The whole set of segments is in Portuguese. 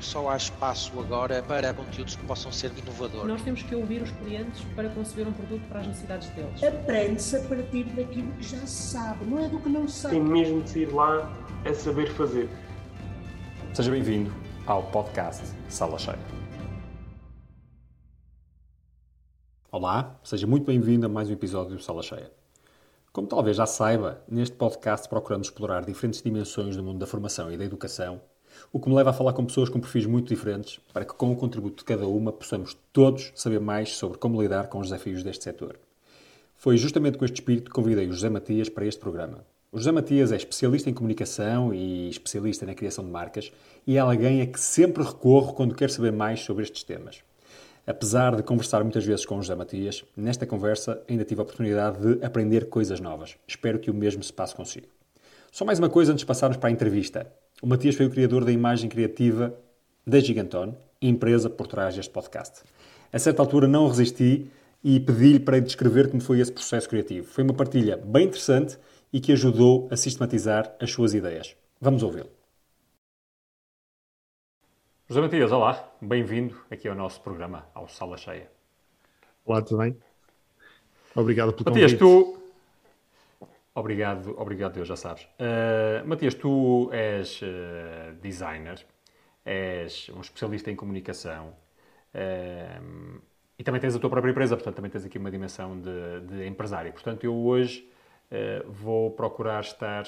só há espaço agora para conteúdos que possam ser inovadores. Nós temos que ouvir os clientes para conceber um produto para as necessidades deles. Aprende-se a partir daquilo que já se sabe, não é do que não se sabe. Tem mesmo de sair lá a saber fazer. Seja bem-vindo ao podcast Sala Cheia. Olá, seja muito bem-vindo a mais um episódio do Sala Cheia. Como talvez já saiba, neste podcast procuramos explorar diferentes dimensões do mundo da formação e da educação o que me leva a falar com pessoas com perfis muito diferentes, para que com o contributo de cada uma possamos todos saber mais sobre como lidar com os desafios deste setor. Foi justamente com este espírito que convidei o José Matias para este programa. O José Matias é especialista em comunicação e especialista na criação de marcas e é alguém a que sempre recorro quando quero saber mais sobre estes temas. Apesar de conversar muitas vezes com o José Matias, nesta conversa ainda tive a oportunidade de aprender coisas novas. Espero que o mesmo se passe consigo. Só mais uma coisa antes de passarmos para a entrevista. O Matias foi o criador da imagem criativa da Gigantone, empresa por trás deste podcast. A certa altura não resisti e pedi-lhe para descrever como foi esse processo criativo. Foi uma partilha bem interessante e que ajudou a sistematizar as suas ideias. Vamos ouvi-lo. José Matias, olá, bem-vindo aqui ao nosso programa, ao Sala Cheia. Olá, tudo bem? Obrigado pelo Matias, convite. tu, Obrigado, obrigado Deus, já sabes. Uh, Matias, tu és uh, designer, és um especialista em comunicação uh, e também tens a tua própria empresa, portanto também tens aqui uma dimensão de, de empresário. Portanto, eu hoje vou procurar estar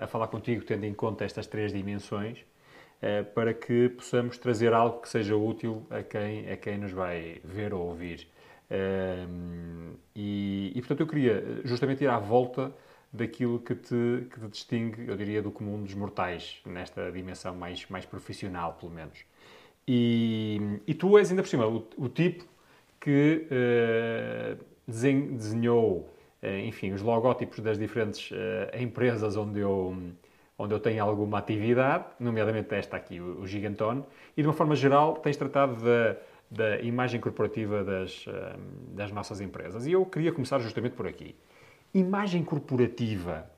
a falar contigo tendo em conta estas três dimensões para que possamos trazer algo que seja útil a quem, a quem nos vai ver ou ouvir. E, e, portanto, eu queria justamente ir à volta daquilo que te, que te distingue, eu diria, do comum dos mortais, nesta dimensão mais, mais profissional, pelo menos. E, e tu és, ainda por cima, o, o tipo que uh, desenhou, uh, enfim, os logótipos das diferentes uh, empresas onde eu, onde eu tenho alguma atividade, nomeadamente esta aqui, o, o Gigantone, e de uma forma geral tens tratado da, da imagem corporativa das, das nossas empresas. E eu queria começar justamente por aqui. Imagem corporativa.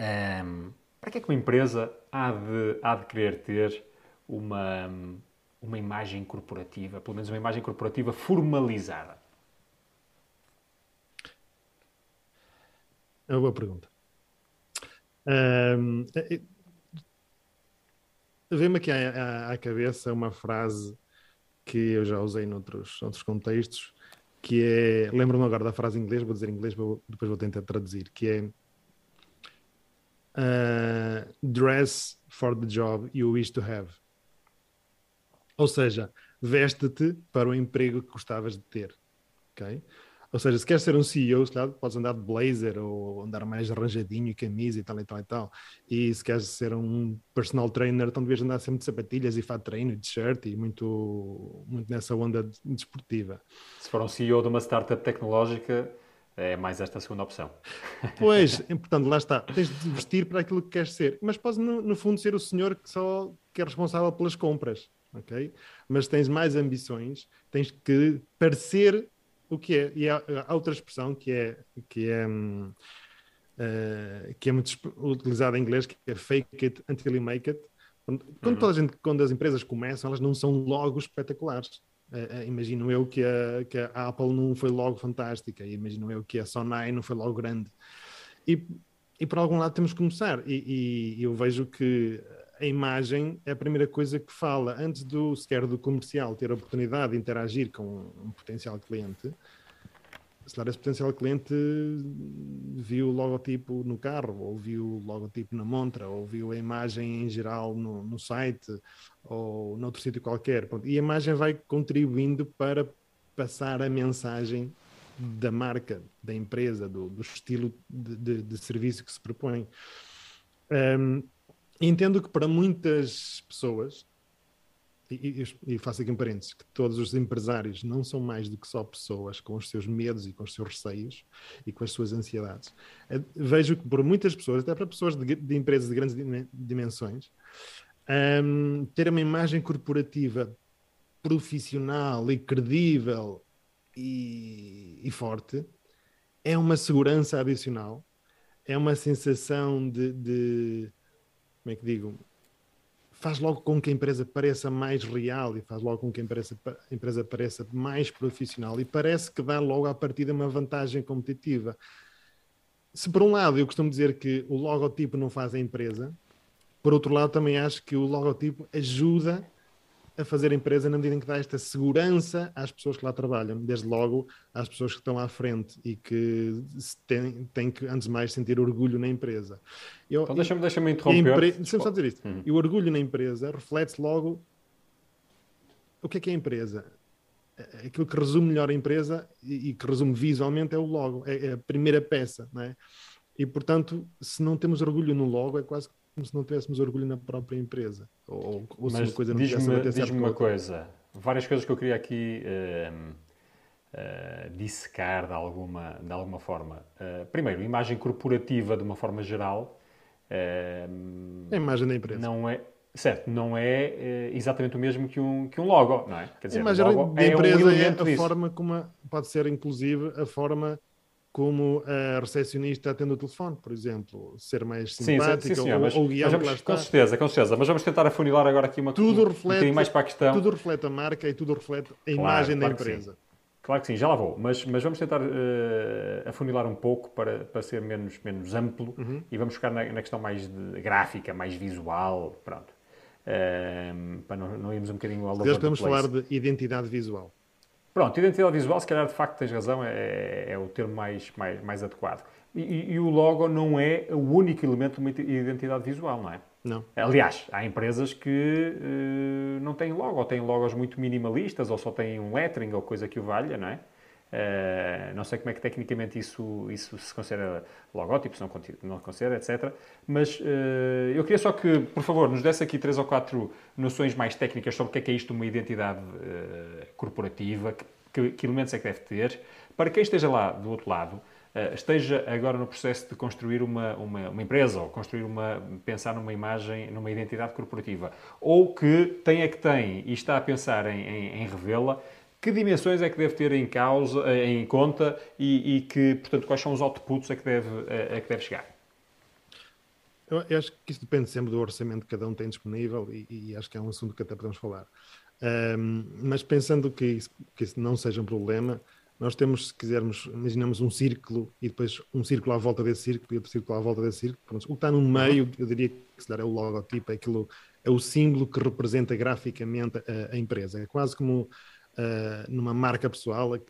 Um, para que é que uma empresa há de, há de querer ter uma, uma imagem corporativa, pelo menos uma imagem corporativa formalizada? É uma boa pergunta. Um, Vem-me aqui à, à, à, cabeça uma frase que eu já usei noutros, noutros contextos, que é. Lembro-me agora da frase em inglês, vou dizer em inglês, vou, depois vou tentar traduzir, que é. Uh, dress for the job you wish to have. Ou seja, veste-te para o emprego que gostavas de ter. ok? Ou seja, se queres ser um CEO, se calhar podes andar de blazer ou andar mais arranjadinho, camisa e tal e tal e tal. E se queres ser um personal trainer, então devias andar sempre de sapatilhas e fato treino, de shirt e muito, muito nessa onda desportiva. Se for um CEO de uma startup tecnológica, é mais esta segunda opção. Pois, portanto, lá está. Tens de vestir para aquilo que queres ser. Mas podes, no, no fundo, ser o senhor que só que é responsável pelas compras. ok? Mas tens mais ambições, tens que parecer o que é, e há, há outra expressão que é, que é, uh, que é muito utilizada em inglês, que é fake it until you make it. Quando, uhum. toda a gente, quando as empresas começam, elas não são logo espetaculares. Uh, uh, imagino eu que a, que a Apple não foi logo fantástica, imagino eu que a Sonai não foi logo grande. E, e por algum lado temos que começar. E, e eu vejo que a imagem é a primeira coisa que fala. Antes do sequer do comercial ter a oportunidade de interagir com um potencial cliente, se lá esse potencial cliente viu o logotipo no carro, ou viu o logotipo na montra, ou viu a imagem em geral no, no site, ou noutro sítio qualquer. E a imagem vai contribuindo para passar a mensagem da marca, da empresa, do, do estilo de, de, de, serviço que se propõe. Um, entendo que para muitas pessoas, e, e, faço aqui um parênteses, que todos os empresários não são mais do que só pessoas com os seus medos e com os seus receios e com as suas ansiedades. Eh, vejo que por muitas pessoas, até para pessoas de, de empresas de grandes dimensões, um, ter uma imagem corporativa profissional e credível e, e forte é uma segurança adicional, é uma sensação de, de como é que digo, faz logo com que a empresa pareça mais real e faz logo com que a empresa, a empresa pareça mais profissional e parece que dá logo à partida uma vantagem competitiva. Se por um lado eu costumo dizer que o logotipo não faz a empresa, por outro lado também acho que o logotipo ajuda a fazer empresa na medida em que dá esta segurança às pessoas que lá trabalham, desde logo às pessoas que estão à frente e que têm, têm que, antes de mais, sentir orgulho na empresa. Eu, então deixa-me deixa interromper. Deixa-me só dizer isto. Uhum. E o orgulho na empresa reflete-se logo o que é que é a empresa. Aquilo que resume melhor a empresa e, e que resume visualmente é o logo, é, é a primeira peça, não é? E, portanto, se não temos orgulho no logo, é quase como se não tivéssemos orgulho na própria empresa. Ou, ou se uma coisa não diz-me diz uma coisa, várias coisas que eu queria aqui uh, uh, dissecar de alguma, de alguma forma. Uh, primeiro, imagem corporativa de uma forma geral. a imagem da empresa. Não é, certo, não é exatamente o mesmo que um, que um logo, não é? Quer dizer, a imagem da empresa é, um é a forma como pode ser, inclusive, a forma como a recepcionista atende o telefone, por exemplo, ser mais simpática sim, sim, sim, ou, mas, ou guiar mas vamos, Com certeza, com certeza, mas vamos tentar afunilar agora aqui uma tudo reflete, um mais para a questão. Tudo reflete a marca e tudo reflete a claro, imagem claro da empresa. Claro que sim, já lá vou, mas, mas vamos tentar uh, afunilar um pouco para, para ser menos, menos amplo uhum. e vamos ficar na, na, questão mais gráfica, mais visual, pronto. Uh, para não, não irmos um bocadinho ao longo Podemos falar de identidade visual. Pronto, identidade visual, se calhar de facto tens razão, é, é o termo mais, mais, mais adequado. E, e, o logo não é o único elemento de uma identidade visual, não é? Não. Aliás, há empresas que uh, não têm logo, ou têm logos muito minimalistas, ou só têm um lettering ou coisa que o valha, não é? Uh, não sei como é que tecnicamente isso, isso se considera logótipo, se não, não considera, etc. Mas uh, eu queria só que, por favor, nos desse aqui três ou quatro noções mais técnicas sobre o que é que é isto uma identidade uh, corporativa, que, que, que, elementos é que deve ter, para quem esteja lá do outro lado, esteja agora no processo de construir uma, uma, uma, empresa ou construir uma, pensar numa imagem, numa identidade corporativa, ou que tem a que tem e está a pensar em, em, em revê-la, que dimensões é que deve ter em causa, eh, em conta e, e que, portanto, quais são os outputs a que deve, a, a que deve chegar? Eu, acho que isso depende sempre do orçamento que cada um tem disponível e, e acho que é um assunto que até podemos falar. Um, mas pensando que isso, que isso não seja um problema, nós temos, se quisermos, imaginamos um círculo e depois um círculo à volta desse círculo e outro círculo à volta desse círculo. Pronto, o que está no meio, eu diria que se calhar é o logotipo, é, aquilo, é o símbolo que representa graficamente a, a empresa. É quase como uh, numa marca pessoal, uh,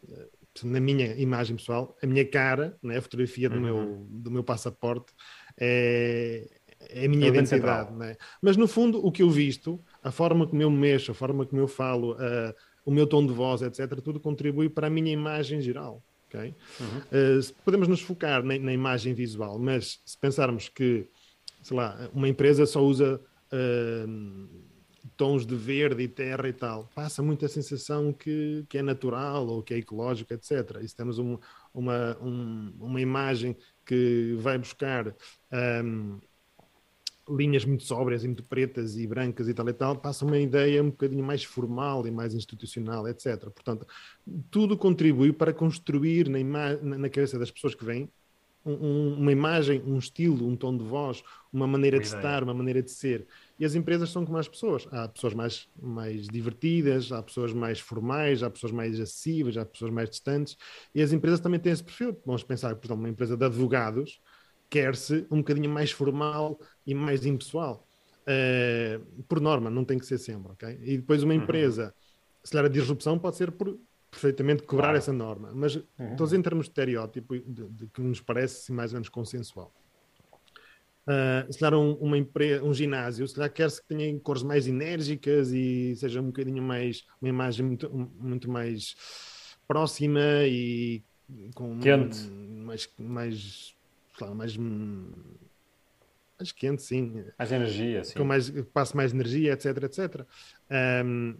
na minha imagem pessoal, a minha cara, né, a fotografia do, uhum. meu, do meu passaporte é, é a minha é identidade. Né? Mas no fundo, o que eu visto, a forma como eu mexo, a forma como eu falo, uh, o meu tom de voz, etc., tudo contribui para a minha imagem geral. Okay? Uhum. Uh, podemos nos focar na, na, imagem visual, mas se pensarmos que, sei lá, uma empresa só usa uh, tons de verde e terra e tal, passa muito a sensação que, que é natural ou que é ecológico, etc. E se temos um, uma, um, uma imagem que vai buscar um, linhas muito sóbrias e muito pretas e brancas e tal e tal, passa uma ideia um bocadinho mais formal e mais institucional, etc. Portanto, tudo contribui para construir na, na cabeça das pessoas que vêm um, uma imagem, um estilo, um tom de voz, uma maneira de estar, uma maneira de ser. E as empresas são como as pessoas. Há pessoas mais, mais divertidas, há pessoas mais formais, há pessoas mais acessíveis, há pessoas mais distantes. E as empresas também têm esse perfil. Vamos pensar, por exemplo, uma empresa de advogados quer-se um bocadinho mais formal e mais impessoal. Uh, por norma, não tem que ser sempre, ok? E depois uma uhum. empresa, uhum. se calhar a disrupção pode ser por perfeitamente quebrar claro. essa norma. Mas uhum. todos em termos de estereótipo, de, de, que nos parece mais ou menos consensual. Uh, se calhar um, uma empresa, um ginásio, se calhar quer-se que tenha cores mais enérgicas e seja um bocadinho mais, uma imagem muito, muito mais próxima e com quente. mais, mais, claro, mais, mais quente, sim. Mais energia, sim. Com mais, passe mais energia, etc, etc. Um,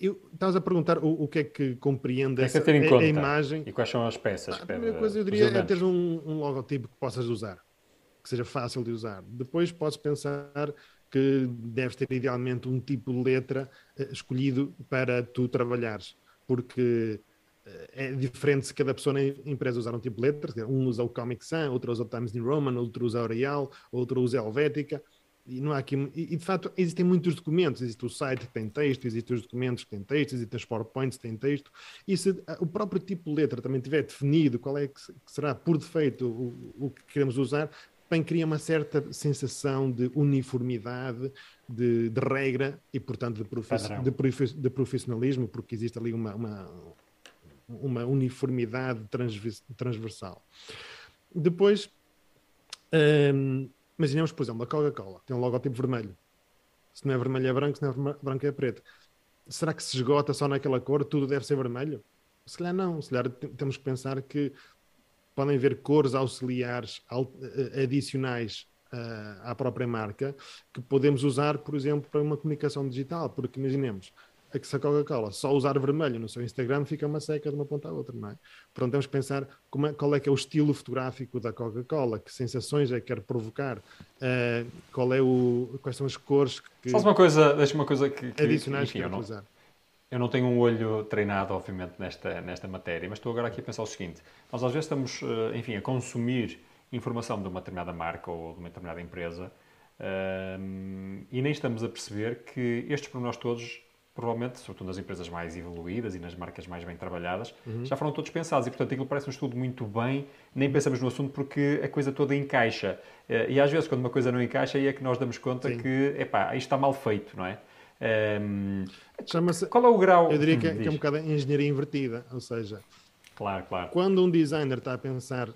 eu, estavas a perguntar o, o, que é que compreende é essa, que a, a, imagem. E quais são as peças? Ah, a primeira coisa eu diria é ter um, um, logotipo que possas usar, que seja fácil de usar. Depois podes pensar que deves ter idealmente um tipo de letra uh, escolhido para tu trabalhares, porque uh, é diferente se cada pessoa na empresa usar um tipo de letra. Um usa o Comic Sans, outro usa o Times New Roman, outro usa a L'Oreal, outro usa a Helvética E, não há aqui, e, de facto existem muitos documentos. Existe o site que tem texto, existem os documentos que têm texto, existem os PowerPoints que têm texto. E se o próprio tipo de letra também tiver definido qual é que será por defeito o, o que queremos usar, bem cria uma certa sensação de uniformidade, de, de regra e, portanto, de, profiss, de, profiss, de, profissionalismo, porque existe ali uma, uma, uma uniformidade transversal. Depois, hum, imaginemos, por exemplo, a Coca-Cola tem um logotipo vermelho. Se não é vermelho é branco, se não é branco é preto. Será que se esgota só naquela cor, tudo deve ser vermelho? Se calhar não, se calhar temos que pensar que podem haver cores auxiliares eh, adicionais uh, à própria marca que podemos usar, por exemplo, para uma comunicação digital, porque imaginemos, a que a Coca-Cola só usar vermelho no seu Instagram fica uma seca de uma ponta à outra, não é? Portanto, temos que pensar é, qual é que é o estilo fotográfico da Coca-Cola, que sensações é que quer provocar, uh, qual é o, quais são as cores que... Faz uma coisa, deixa uma coisa que... que adicionais enfim, que quer. Eu não tenho um olho treinado, obviamente, nesta, nesta matéria, mas estou agora aqui a pensar o seguinte. Nós às vezes estamos, eh, enfim, a consumir informação de uma determinada marca ou de uma determinada empresa um, e nem estamos a perceber que estes nós todos, provavelmente, sobretudo nas empresas mais evoluídas e nas marcas mais bem trabalhadas, uhum. já foram todos pensados e, portanto, aquilo parece um estudo muito bem, nem pensamos no assunto porque a coisa toda encaixa. Eh, e às vezes, quando uma coisa não encaixa, aí é que nós damos conta Sim. que, epá, isto está mal feito, não é? Um, qual é o grau? Eu diria que é, que é um bocado engenharia invertida, ou seja, claro, claro. quando um designer está a pensar.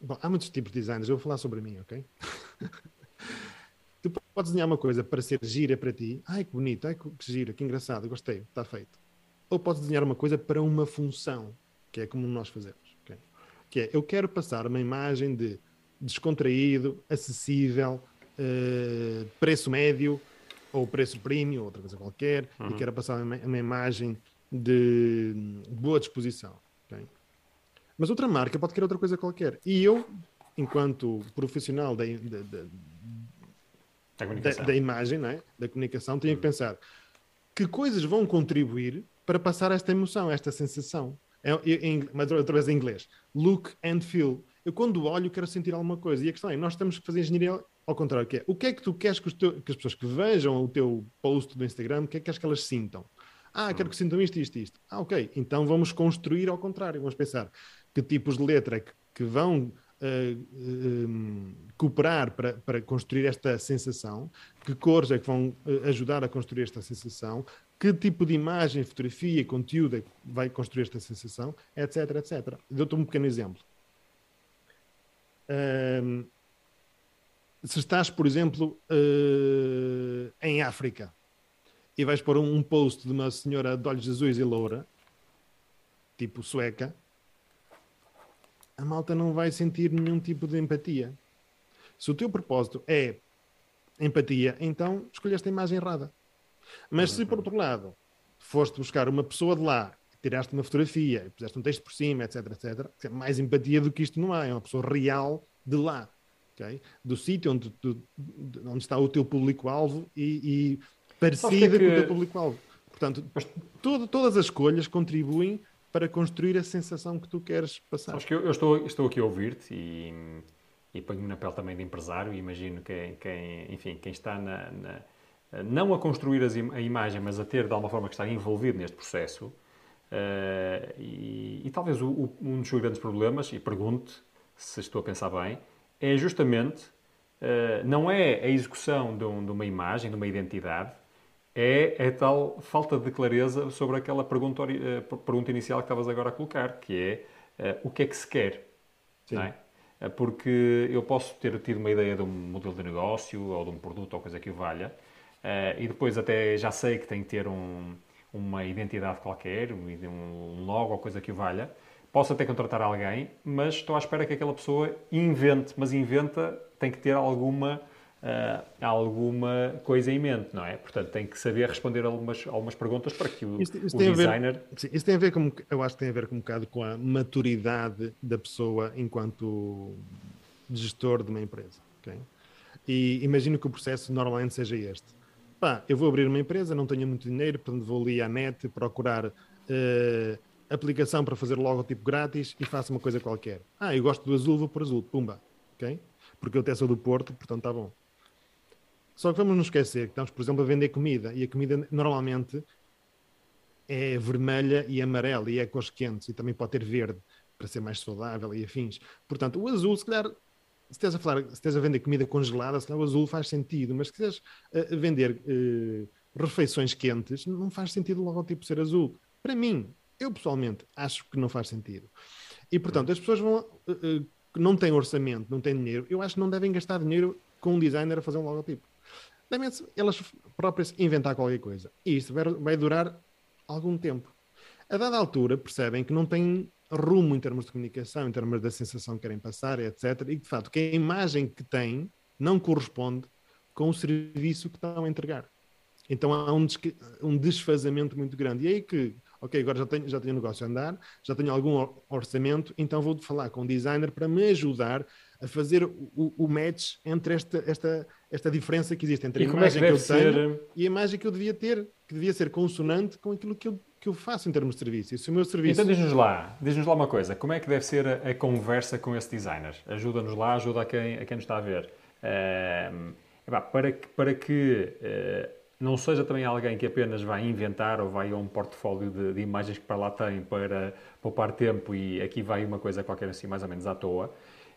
Bom, há muitos tipos de designers, eu vou falar sobre mim, ok? tu podes desenhar uma coisa para ser gira para ti, ai que bonito, ai que gira, que engraçado, gostei, está feito. Ou podes desenhar uma coisa para uma função, que é como nós fazemos, okay? que é eu quero passar uma imagem de descontraído, acessível, uh, preço médio, ou preço premium, ou outra coisa qualquer, uhum. e quero passar uma, uma, imagem de boa disposição. Okay? Mas outra marca pode querer outra coisa qualquer. E eu, enquanto profissional da, da, da, da, da imagem, né? da comunicação, tenho uhum. que pensar que coisas vão contribuir para passar esta emoção, esta sensação. É, em, mas outra vez em inglês. Look and feel. Eu, quando olho, quero sentir alguma coisa. E a questão é: nós temos que fazer engenharia ao contrário, que é o que é que tu queres que, teu, que as pessoas que vejam o teu post do Instagram, o que é que queres que elas sintam? Ah, quero que sintam isto, isto, isto. Ah, ok. Então vamos construir ao contrário. Vamos pensar que tipos de letra é que, que vão uh, cooperar para, para construir esta sensação, que cores é que vão ajudar a construir esta sensação, que tipo de imagem, fotografia, conteúdo é que vai construir esta sensação, etc, etc. Dou-te um pequeno exemplo. Se estás, por exemplo, uh, em África e vais pôr um, post de uma senhora de olhos azuis e loura, tipo sueca, a malta não vai sentir nenhum tipo de empatia. Se o teu propósito é empatia, então escolheste a imagem errada. Mas se, por outro lado, foste buscar uma pessoa de lá, tiraste uma fotografia e puseste um texto por cima, etc, etc, mais empatia do que isto não há. É uma pessoa real de lá okay? do sítio onde, onde está o teu público-alvo e, e parecida é que... com o teu público-alvo. Portanto, todo, todas as escolhas contribuem para construir a sensação que tu queres passar. Acho que eu, eu, estou, estou aqui a ouvir-te e, e ponho-me na pele também de empresário e imagino que quem, enfim, quem está na, na, não a construir as, a imagem, mas a ter de alguma forma que está envolvido neste processo. Uh, e, e, talvez o, o, um dos grandes problemas, e pergunto se estou a pensar bem, é justamente, uh, não é a execução de, um, de, uma imagem, de uma identidade, é a tal falta de clareza sobre aquela pergunta, uh, pergunta inicial que estavas agora a colocar, que é uh, o que é que se quer. É? Porque eu posso ter tido uma ideia de um modelo de negócio ou de um produto ou coisa que o valha, e depois até já sei que tem que ter um, uma identidade qualquer, um logo ou coisa que o valha, Posso até contratar alguém, mas estou à espera que aquela pessoa invente, mas inventa, tem que ter alguma, uh, alguma coisa em mente, não é? Portanto, tem que saber responder algumas, algumas perguntas para que o, isso, isso o designer... Ver, sim, isso tem a ver com, eu acho que tem a ver com um bocado com a maturidade da pessoa enquanto gestor de uma empresa, ok? E imagino que o processo normalmente seja este. Pá, eu vou abrir uma empresa, não tenho muito dinheiro, portanto vou ali à net procurar... Uh, aplicação para fazer logotipo grátis e faço uma coisa qualquer. Ah, eu gosto do azul, vou por azul, pumba, ok? Porque eu até sou do Porto, portanto está bom. Só que vamos nos esquecer que estamos, por exemplo, a vender comida e a comida normalmente é vermelha e amarela e é cores quentes e também pode ter verde para ser mais saudável e afins. Portanto, o azul, se calhar, se estás a, falar, se estás a vender comida congelada, se calhar o azul faz sentido, mas se quiseres uh, vender uh, refeições quentes, não faz sentido o logotipo ser azul. Para mim, eu pessoalmente acho que não faz sentido. E portanto, as pessoas vão, uh, não têm orçamento, não têm dinheiro, eu acho que não devem gastar dinheiro com um designer a fazer um logotipo. Devem elas próprias inventar qualquer coisa. E isto vai, durar algum tempo. A dada altura, percebem que não têm rumo em termos de comunicação, em termos da sensação que querem passar, etc. E de facto, que a imagem que têm não corresponde com o serviço que estão a entregar. Então há um, um desfazamento muito grande. E aí que, ok, agora já tenho, já tenho negócio a andar, já tenho algum orçamento, então vou falar com um designer para me ajudar a fazer o, o match entre esta, esta, esta diferença que existe entre a é imagem é que, que, eu tenho ser... e a imagem que eu devia ter, que devia ser consonante com aquilo que eu, que eu faço em termos de serviço. E se o meu serviço... Então diz-nos lá, diz-nos lá uma coisa, como é que deve ser a, a conversa com esse designer? Ajuda-nos lá, ajuda a quem, a quem nos está a ver. Uh, para que, para que uh, não seja também alguém que apenas vai inventar ou vai a um portfólio de, de, imagens que para lá tem para poupar tempo e aqui vai uma coisa qualquer assim mais ou menos à toa.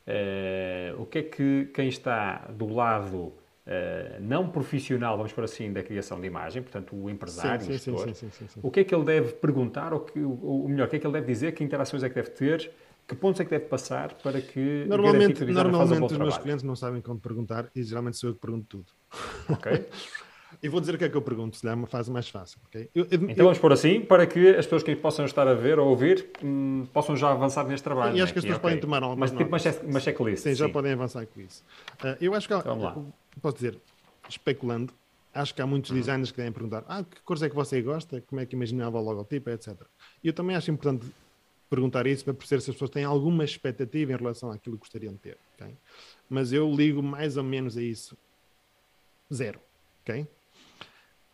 Uh, o que é que quem está do lado uh, não profissional, vamos por assim, da criação de imagem, portanto o empresário, sim, o gestor, sim, o que é que ele deve perguntar, ou, que, ou melhor, o que é que ele deve dizer, que interações é que deve ter, que pontos é que deve passar para que normalmente, que normalmente os meus clientes não sabem como perguntar e geralmente sou eu que pergunto tudo. Ok. E vou dizer o que é que eu pergunto, se é uma fase mais fácil. Okay? Eu, eu, então vamos por assim, para que as pessoas que possam estar a ver ou ouvir hum, possam já avançar neste trabalho. E acho né? que as pessoas okay. podem tomar algumas Mas tipo uma, checklist. Sim, sim, já podem avançar com isso. Uh, eu acho que, então, lá. posso dizer, especulando, acho que há muitos uhum. designers que devem perguntar ah, que cores é que você gosta, como é que imaginava o logotipo, etc. E eu também acho importante perguntar isso para perceber se as pessoas têm alguma expectativa em relação àquilo que gostariam de ter. Okay? Mas eu ligo mais ou menos a isso zero. ok?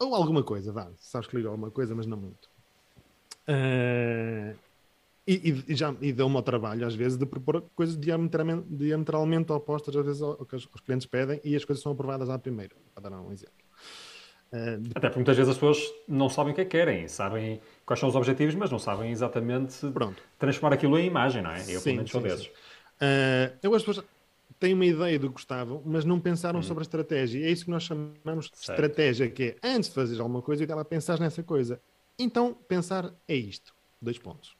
Ou alguma coisa, vá. Sabes que liga alguma coisa, mas não muito. Uh, e, e, já e deu-me ao trabalho, às vezes, de propor coisas diametralmente, diametralmente opostas, às vezes, ao, ao que os, clientes pedem, e as coisas são aprovadas à primeira, para dar um exemplo. Uh, Até porque muitas vezes as pessoas não sabem o que é que querem, sabem quais são os objetivos, mas não sabem exatamente Pronto. transformar aquilo em imagem, não é? Eu, sim, pelo menos, sou desses. Uh, eu, as pessoas têm uma ideia do que gostavam, mas não pensaram hum. sobre a estratégia. É isso que nós chamamos de certo. estratégia, que é antes de fazer alguma coisa, ela pensar nessa coisa. Então, pensar é isto. Dois pontos.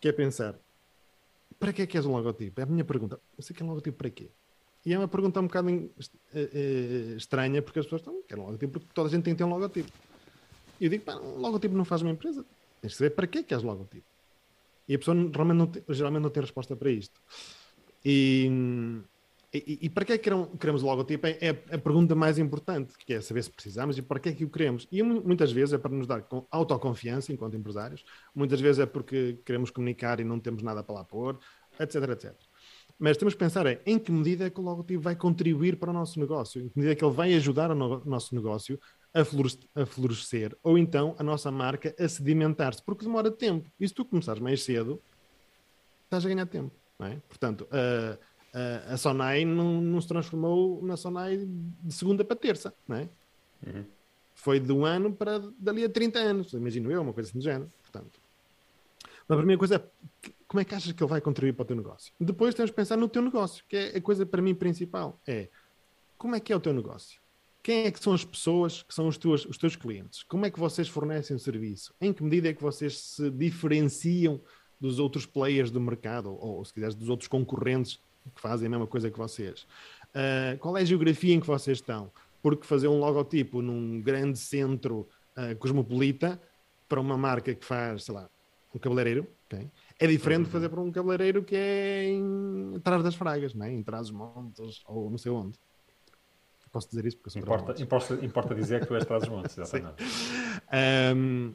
Que é pensar, para que é que és um logotipo? É a minha pergunta. Você quer um logotipo para quê? E é uma pergunta um bocado uh, uh, estranha, porque as pessoas estão, querem um logotipo porque toda a gente tem que ter um logotipo. E eu digo, pá, um logotipo não faz uma empresa. Tens de saber para que é que és logotipo. E a pessoa realmente não tem, geralmente não tem resposta para isto. E, e, e, para que é que queremos o logotipo? É, é a pergunta mais importante, que é saber se precisamos e para que é que o queremos. E muitas vezes é para nos dar autoconfiança enquanto empresários, muitas vezes é porque queremos comunicar e não temos nada para lá pôr, etc, etc. Mas temos que pensar é, em que medida é que o logotipo vai contribuir para o nosso negócio, em que medida é que ele vai ajudar o no nosso negócio a florescer, a florescer, ou então a nossa marca a sedimentar-se, porque demora tempo. E se tu começares mais cedo, estás a ganhar tempo. É? Portanto, a, a, a Sonai não, não, se transformou na Sonai de segunda para terça. É? Uhum. Foi de um ano para dali a 30 anos, imagino eu, uma coisa assim do género. Portanto, a primeira coisa é como é que achas que ele vai contribuir para o teu negócio? Depois temos que pensar no teu negócio, que é a coisa para mim principal. É como é que é o teu negócio? Quem é que são as pessoas que são os teus, os teus clientes? Como é que vocês fornecem o serviço? Em que medida é que vocês se diferenciam dos outros players do mercado, ou, ou se quiseres, dos outros concorrentes que fazem a mesma coisa que vocês. Uh, qual é a geografia em que vocês estão? Porque fazer um logotipo num grande centro uh, cosmopolita para uma marca que faz, sei lá, um cabeleireiro, okay? é diferente de fazer para um cabeleireiro que é em atrás das fragas, não é? em trás dos montes ou não sei onde. Posso dizer isso porque sou importa, importa, importa dizer que tu és trás dos montes, exatamente. um,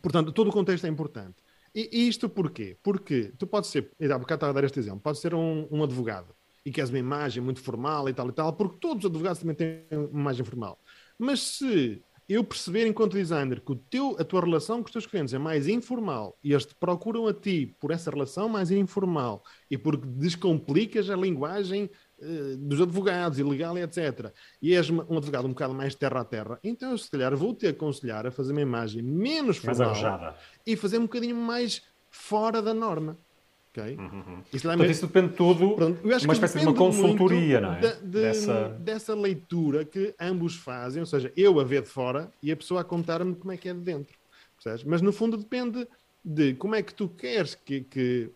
portanto, todo o contexto é importante. E isto porquê? Porque tu podes ser, e há bocado a dar este exemplo, pode ser um, um, advogado e queres uma imagem muito formal e tal e tal, porque todos os advogados também têm uma imagem formal. Mas se eu perceber enquanto designer que o teu, a tua relação com os teus clientes é mais informal e eles te procuram a ti por essa relação mais informal e porque descomplicas a linguagem eh, dos advogados, ilegal e etc. E és um advogado um bocado mais terra a terra, então eu se calhar vou te aconselhar a fazer uma imagem menos formal e fazer um bocadinho mais fora da norma. Ok? Isso lá Portanto, isso depende tudo Pronto, uma espécie de uma consultoria, não é? da- de- Dessa- dessa leitura que ambos fazem, ou seja, eu a ver de fora e a pessoa a contar-me como é que é de dentro. percebes? Mas no fundo depende de como é que tu queres que, que-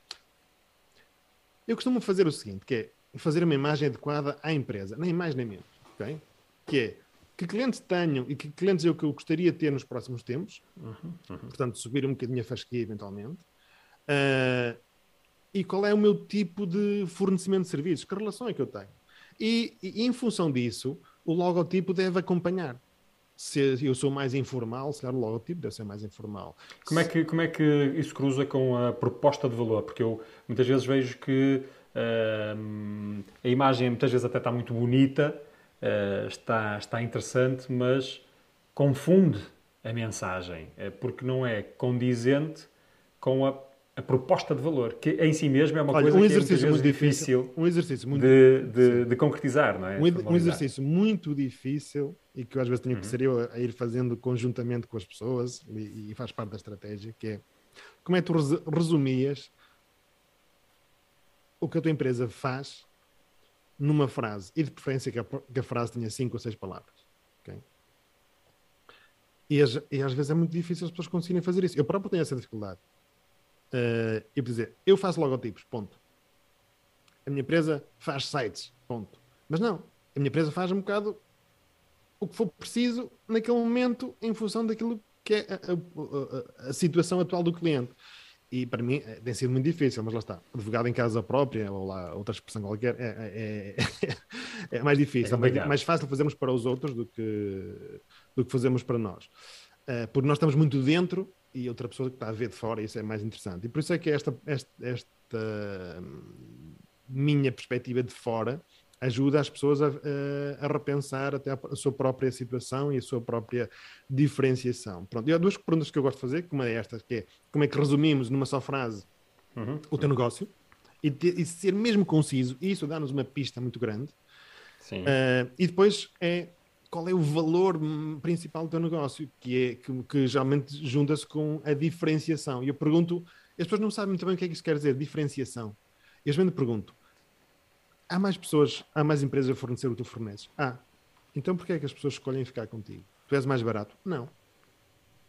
Eu costumo fazer o seguinte, que é fazer uma imagem adequada à empresa, nem mais nem menos, ok? Que é que clientes tenham e que clientes eu que eu gostaria de ter nos próximos tempos, portanto subir um bocadinho a fasquia eventualmente, Ah, e qual é o meu tipo de fornecimento de serviços, que relação é que eu tenho. E, e em função disso, o logotipo deve acompanhar. Se eu sou mais informal, se calhar o logotipo deve ser mais informal. Como é, que, como é que isso cruza com a proposta de valor? Porque eu muitas vezes vejo que hum, a imagem muitas vezes até está muito bonita, eh, está, está interessante, mas confunde a mensagem, eh, porque não é condizente com a, a proposta de valor, que em si mesmo é uma Olha, coisa um que é exercício vezes muito difícil, difícil um exercício muito de, de, de concretizar, não é? Um, um exercício muito difícil e que eu às vezes tenho que Uhum. ser eu a, ir fazendo conjuntamente com as pessoas e, e faz parte da estratégia, que é como é que tu resu- resumias o que a tua empresa faz numa frase e de preferência que a, que a frase tenha cinco ou seis palavras. ok? E, às- e às vezes é muito difícil as pessoas conseguirem fazer isso. Eu próprio tenho essa dificuldade. Eh, e dizer, eu faço logotipos, ponto. A minha empresa faz sites, ponto. Mas não, a minha empresa faz um bocado o que for preciso naquele momento em função daquilo que é a, a- a- a situação atual do cliente. E para mim eh, tem sido muito difícil, mas lá está. Advogado em casa própria, ou lá outra expressão qualquer, é, é, é mais difícil. É É mais, mais fácil fazermos para os outros do que, do que fazemos para nós. Eh, porque nós estamos muito dentro e outra pessoa que está a ver de fora, isso é mais interessante. E por isso é que esta, esta, esta hum, minha perspectiva de fora ajuda as pessoas a, a- a repensar até a, a sua própria situação e a sua própria diferenciação. Pronto, e há duas perguntas que eu gosto de fazer, uma é esta, que é como é que resumimos numa só frase Uhum. o teu negócio e, ter- e ser mesmo conciso, e isso dá-nos uma pista muito grande. Sim. Uh, e depois é qual é o valor principal do teu negócio, que é que, que geralmente junta-se com a diferenciação. E eu pergunto, as pessoas não sabem muito bem o que é que isso quer dizer, diferenciação. Eu geralmente pergunto: há mais pessoas, há mais empresas a fornecer o que tu forneces? Ah, então porquê é que as pessoas escolhem ficar contigo? Tu és mais barato? Não.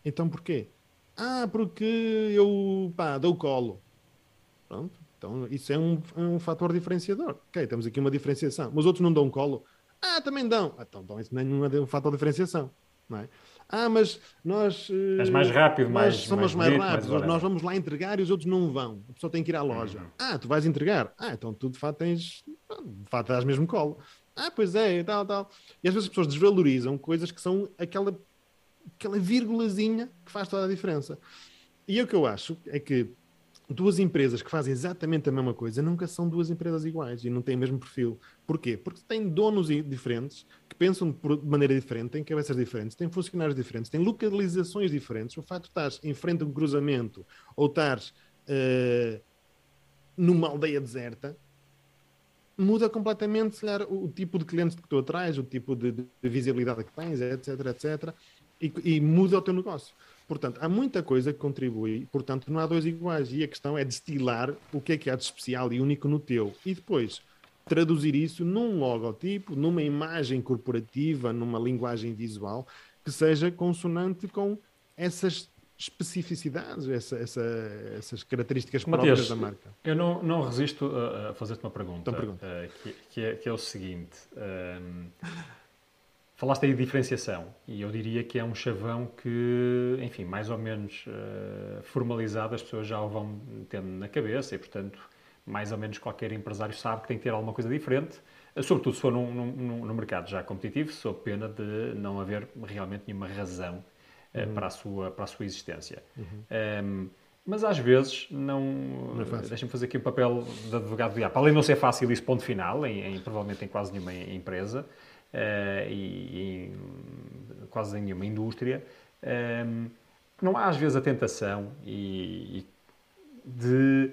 Então porquê? Ah, porque eu pá, dou colo. Pronto. Então, isso é um, é um fator diferenciador. Ok, temos aqui uma diferenciação. Mas os outros não dão colo. Ah, também dão. Então, então isso não é um fator de diferenciação. Não é? Ah, mas nós. eh, És mais rápido, nós mais- somos mais mais, bonito, mais rápidos. whatever. nós vamos lá entregar e os outros não vão. A pessoa tem que ir à loja. Uhum. Ah, tu vais entregar. Ah, então tu de fato tens. De fato dás mesmo colo. Ah, pois é, e tal, tal. E às vezes as pessoas desvalorizam coisas que são aquela, aquela vírgulazinha que faz toda a diferença. E o que eu acho é que duas empresas que fazem exatamente a mesma coisa nunca são duas empresas iguais e não têm o mesmo perfil. Porquê? Porque têm donos diferentes, que pensam de maneira diferente, têm cabeças diferentes, têm funcionários diferentes, têm localizações diferentes. O facto de estares em frente a um cruzamento ou estares eh, numa aldeia deserta muda completamente, se calhar, o tipo de clientes que tu atrás, o tipo de, de visibilidade que tens, etc, etc, e, e muda o teu negócio. Portanto, há muita coisa que contribui, portanto, não há dois iguais. E a questão é destilar o que é que há de especial e único no teu. E depois traduzir isso num logotipo, numa imagem corporativa, numa linguagem visual que seja consonante com essas especificidades, essa- essa- essas características próprias Matias, da marca. eu não, não resisto a, a fazer-te uma pergunta, Então pergunta. eh, que, que é, que é o seguinte. ehm, falaste aí de diferenciação e eu diria que é um chavão que, enfim, mais ou menos eh, formalizado, as pessoas já o vão tendo na cabeça e, portanto, mais ou menos qualquer empresário sabe que tem que ter alguma coisa diferente, eh, sobretudo se for num, num, num- mercado já competitivo, sob pena de não haver realmente nenhuma razão eh, Uhum. para, a sua, para a sua existência. Ehm, mas às vezes não. Não é. Deixa-me fazer aqui o papel de advogado do diabo. Além de não ser fácil isso, ponto final, em, em- provavelmente em quase nenhuma empresa e, e em quase em nenhuma indústria, ehm, não há às vezes a tentação e, e de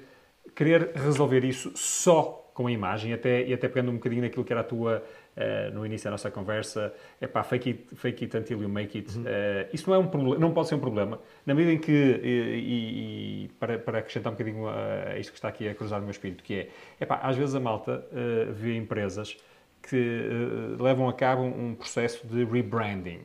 querer resolver isso só com a imagem, até, e até pegando um bocadinho naquilo que era a tua, uh, no início da nossa conversa, é pá, fake it, fake it until you make it. Uhum. Uh, isso não, é um problema, não pode ser um problema, na medida em que, e, e, e para, para acrescentar um bocadinho a, a isto que está aqui a cruzar no meu espírito, que é, é pá, às vezes a malta uh, vê empresas que levam a cabo um processo de rebranding.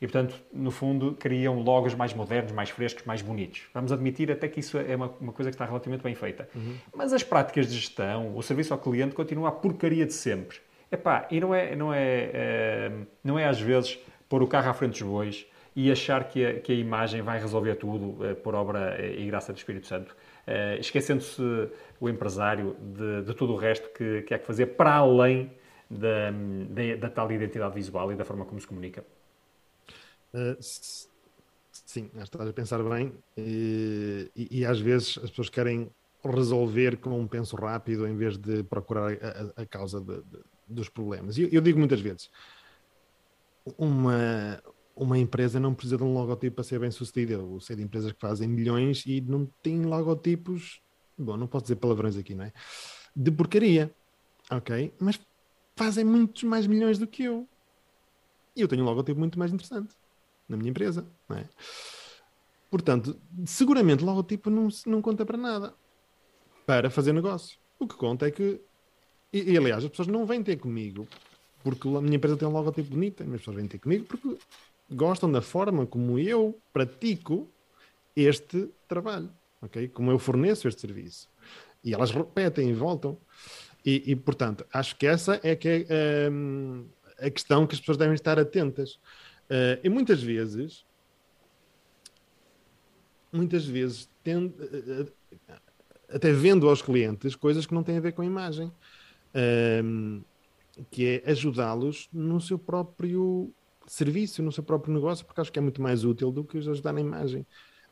E, portanto, no fundo, criam logos mais modernos, mais frescos, mais bonitos. Vamos admitir até que isso é uma, uma coisa que está relativamente bem feita. Uhum. Mas as práticas de gestão, o serviço ao cliente, continua a porcaria de sempre. Epá, e não é, não, é, é, não é às vezes pôr o carro à frente dos bois e achar que a, que a imagem vai resolver tudo é, por obra e graça do Espírito Santo, é, esquecendo-se o empresário de, de tudo o resto que, que há que fazer para além da, da, da tal identidade visual e da forma como se comunica. Uh, sim, estás a pensar bem e, e, e, às vezes as pessoas querem resolver com um penso rápido em vez de procurar a, a causa de, de, dos problemas. Eu, eu digo muitas vezes, uma, uma empresa não precisa de um logotipo para ser bem sucedida. Eu sei de empresas que fazem milhões e não têm logotipos, bom, não posso dizer palavrões aqui, não é? De porcaria, ok? Mas fazem muitos mais milhões do que eu. E eu tenho um logotipo muito mais interessante na minha empresa. Não é? Portanto, seguramente logotipo não, não conta para nada para fazer negócio. O que conta é que, e, e aliás, as pessoas não vêm ter comigo porque a minha empresa tem um logotipo bonito, as pessoas vêm ter comigo porque gostam da forma como eu pratico este trabalho, ok? Como eu forneço este serviço. E elas repetem e voltam. E, e portanto, acho que essa é que é um, a questão que as pessoas devem estar atentas. Uh, e muitas vezes, muitas vezes, tendo, uh, até vendo aos clientes coisas que não têm a ver com a imagem, ehm, que é ajudá-los no seu próprio serviço, no seu próprio negócio, porque acho que é muito mais útil do que os ajudar na imagem.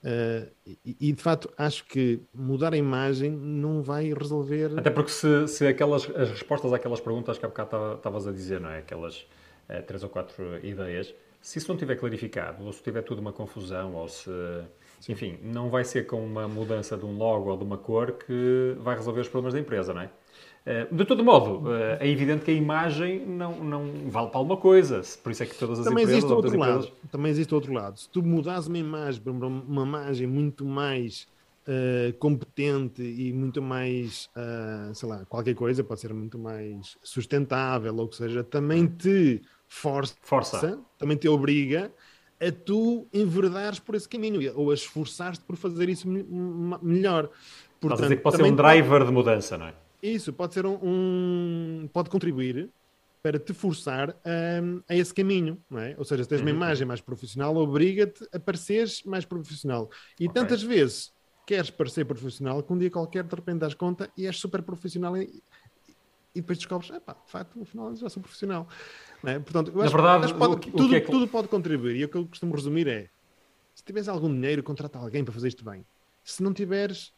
Uh, e, e, de facto acho que mudar a imagem não vai resolver. Até porque se, se aquelas as respostas àquelas perguntas que há bocado estavas a dizer, não é? Aquelas uh, três ou quatro ideias, se isso não tiver clarificado, ou se tiver tudo uma confusão, ou se. Sim. Enfim, não vai ser com uma mudança de um logo ou de uma cor que vai resolver os problemas da empresa, não é? Eh, de todo modo, eh, é evidente que a imagem não, não vale para alguma coisa, por isso é que todas as também empresas... Existe outro empresas... lado, também existe outro lado. Se tu mudas uma imagem para uma imagem muito mais uh, competente e muito mais, uh, sei lá, qualquer coisa, pode ser muito mais sustentável, ou que seja, também te força, força. também te obriga a tu enverdares por esse caminho ou a esforçar-te por fazer isso melhor. Portanto, Estás a dizer que pode ser um driver pode... de mudança, não é? Isso, pode ser um, um pode contribuir para te forçar um, a esse caminho, não é? Ou seja, se tens uma uhum. imagem mais profissional, obriga-te a pareceres mais profissional. E okay. tantas vezes queres parecer profissional que um dia qualquer de repente das conta e és super profissional e, e depois descobres, epá, de facto, no final já sou profissional. É? Portanto, eu acho, verdade, pode, o, tudo, o é que... tudo pode contribuir. E o que eu costumo resumir é: se tiveres algum dinheiro, contrata alguém para fazer isto bem. Se não tiveres,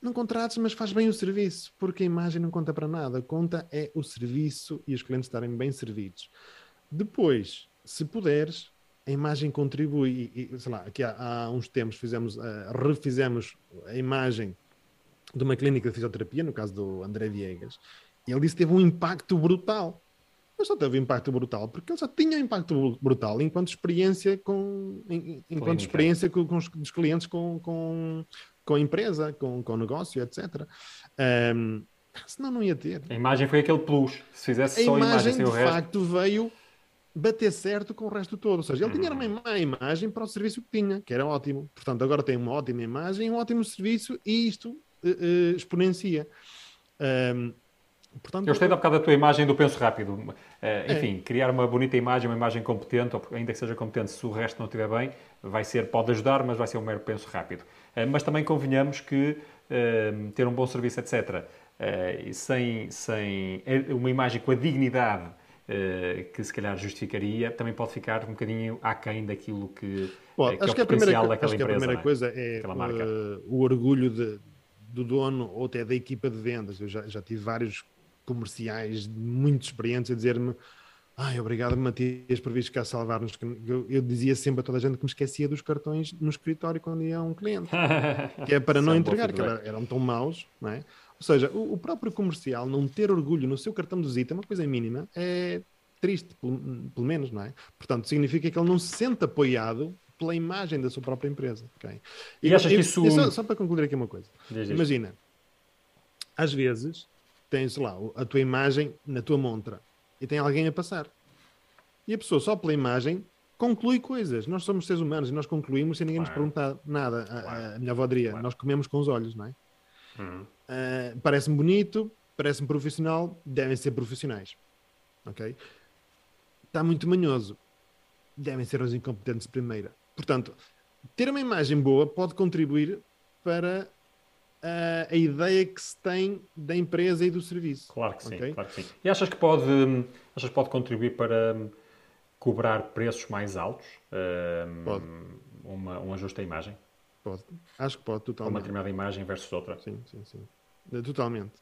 não contrates, mas faz bem o serviço, porque a imagem não conta para nada. Conta é o serviço e os clientes estarem bem servidos. Depois, se puderes, a imagem contribui. E, e sei lá, aqui há, há uns tempos fizemos, uh, refizemos a imagem de uma clínica de fisioterapia, no caso do André Viegas, e ele disse que teve um impacto brutal. Mas só teve um impacto brutal porque ele já tinha um impacto brutal enquanto experiência com enquanto experiência com, com, os clientes com, com, com a empresa, com, com o negócio, etc. Um, senão não ia ter. A imagem foi aquele plus. Se fizesse a só imagem, a imagem, sem de o resto... facto veio bater certo com o resto todo. Ou seja, ele tinha uma má imagem para o serviço que tinha, que era ótimo. Portanto, agora tem uma ótima imagem, um ótimo serviço e isto uh, uh, exponencia. Um, Portanto, eu gostei da bocado da tua imagem do penso rápido. Uh, enfim, é. criar uma bonita imagem, uma imagem competente, ou ainda que seja competente, se o resto não estiver bem, vai ser, pode ajudar, mas vai ser um mero penso rápido. Uh, mas também convenhamos que uh, ter um bom serviço, etc., sem, sem uma imagem com a dignidade que se calhar justificaria, também pode ficar um bocadinho aquém daquilo que, Bom, que acho é que o potencial primeira, daquela acho empresa. Que a primeira é? coisa é o orgulho de, do dono ou até da equipa de vendas. Eu já, já tive vários comerciais muito experientes a dizer-me Ai, obrigado, Matias, por vir cá salvar-nos. Eu, eu, dizia sempre a toda a gente que me esquecia dos cartões no escritório quando ia um cliente. que é para não é entregar, que eram tão maus, não é? Ou seja, o, o, próprio comercial não ter orgulho no seu cartão de visita, uma coisa mínima, é triste, pelo, pelo, menos, não é? Portanto, significa que ele não se sente apoiado pela imagem da sua própria empresa. Okay? E, e achas que isso. Só, só, para concluir aqui uma coisa. Imagina, às vezes tens lá a tua imagem na tua montra e tem alguém a passar. E a pessoa, só pela imagem, conclui coisas. Nós somos seres humanos e nós concluímos sem ninguém claro. nos perguntar nada. Claro. A, a minha avó diria, claro. nós comemos com os olhos, não é? Uhum. Uh, parece-me bonito, parece-me profissional, devem ser profissionais. Ok? Está muito manhoso. Devem ser os incompetentes de primeira. Portanto, ter uma imagem boa pode contribuir para a, a ideia que se tem da empresa e do serviço. Claro que okay? sim, claro que sim. E achas que pode, achas que pode contribuir para hum, cobrar preços mais altos? Um, pode. Uma, um ajuste à imagem? Pode. Acho que pode, totalmente. Uma determinada imagem versus outra. Sim, sim, sim. Eh, totalmente.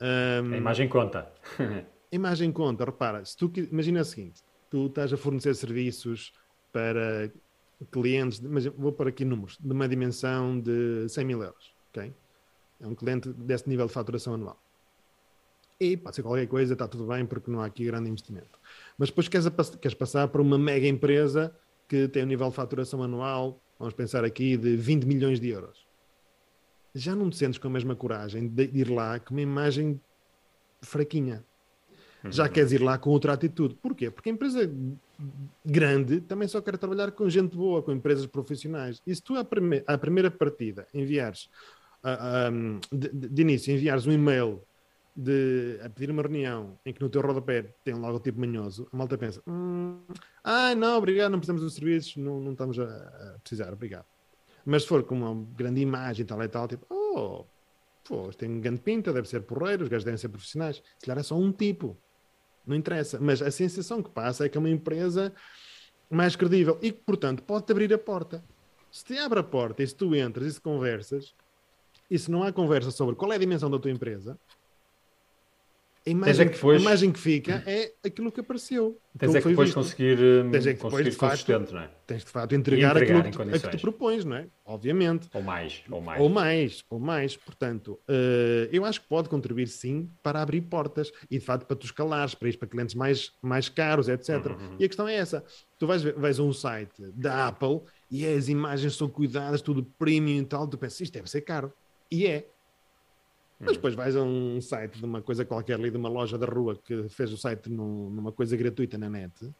Um, a imagem conta. a imagem conta. Repara, se tu, imagina o seguinte. Tu estás a fornecer serviços para clientes, mas vou pôr aqui números, de uma dimensão de 100 mil euros, ok? É um cliente desse nível de faturação anual. E pode ser qualquer coisa, está tudo bem, porque não há aqui grande investimento. Mas depois queres, queres passar para uma mega empresa que tem um nível de faturação anual, vamos pensar aqui, de 20 milhões de euros. Já não te sentes com a mesma coragem de ir lá com uma imagem fraquinha. Já uhum. queres ir lá com outra atitude. Porquê? Porque a empresa grande também só quer trabalhar com gente boa, com empresas profissionais. E se tu, à, prime à primeira partida, enviares de, de, início enviares um e-mail de, a pedir uma reunião em que no teu rodapé tem um logotipo manhoso, a malta pensa: hum, ah, não, obrigado, não precisamos dos serviços, não, não estamos a, a, precisar, obrigado. Mas se for com uma grande imagem tal e tal, tipo, oh, pô, tem um grande pinta, deve ser porreiro, os gajos devem ser profissionais. Se calhar é só um tipo, não interessa. Mas a sensação que passa é que é uma empresa mais credível e que, portanto, pode-te abrir a porta. Se te abre a porta e se tu entras e se conversas, e se não há conversa sobre qual é a dimensão da tua empresa, a imagem, é que, depois... a imagem que fica é aquilo que apareceu. Tens é que depois visto. conseguir, hum, tens é que depois, de facto, não é? Tens de facto entregar, entregar aquilo que, que te propões, não é? Obviamente. Ou mais, ou mais. Ou mais, ou mais. Portanto, uh, eu acho que pode contribuir sim para abrir portas e de facto para tu escalares, para ir para clientes mais, mais caros, etc. Uhum. uhum. E a questão é essa: tu vais, vais a um site da Apple e as imagens são cuidadas, tudo premium e tal, tu pensas, isto deve ser caro. E é. Mas hum. depois vais a um site de uma coisa qualquer ali, de uma loja da rua que fez o site num, numa coisa gratuita na net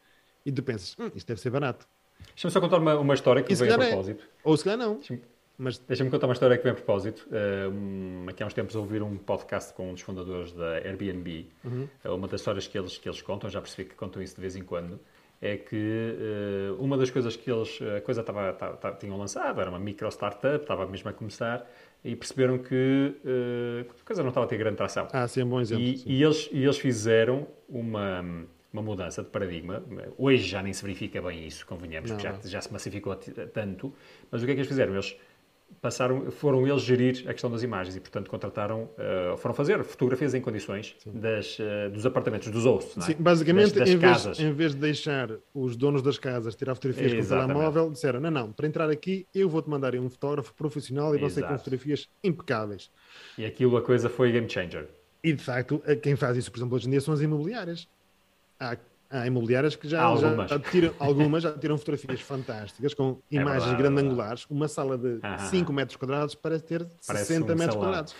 e tu pensas, hum, isto deve ser barato. Deixa-me só contar uma, uma história que veio a é. propósito. É. Ou se calhar não. Deixa-me mas... deixa contar uma história que vem a propósito. Um, aqui há uns tempos ouvir um podcast com um dos fundadores da Airbnb. Uhum. Uh, uma das histórias que eles, que eles contam, já percebi que contam isso de vez em quando, é que uh, uma das coisas que eles, a coisa estava, tinham lançado, era uma micro startup, estava mesmo a começar, e perceberam que uh, a coisa não estava a ter grande tração. Ah, sim, é um bom exemplo. E, e, eles, e eles fizeram uma, uma mudança de paradigma. Hoje já nem se verifica bem isso, convenhamos, não. porque já, já se massificou tanto. Mas o que é que eles fizeram? Eles passaram, foram eles gerir a questão das imagens e, portanto, contrataram, uh, foram fazer fotografias em condições das, uh, dos apartamentos, dos hosts, é? Sim, basicamente, das, das em, vez, em, vez, de deixar os donos das casas tirar fotografias Exatamente. com o telemóvel, disseram, não, não, para entrar aqui eu vou-te mandar um fotógrafo profissional e você com fotografias impecáveis. E aquilo, a coisa foi game changer. E, de facto, quem faz isso, por exemplo, hoje em dia são as imobiliárias. Há Há imobiliárias que já, algumas. já tiram, algumas já tiram fotografias fantásticas com é imagens verdade, grandangulares, uma sala de uh -huh. 5 metros quadrados para ter parece 60 um metros salão. quadrados.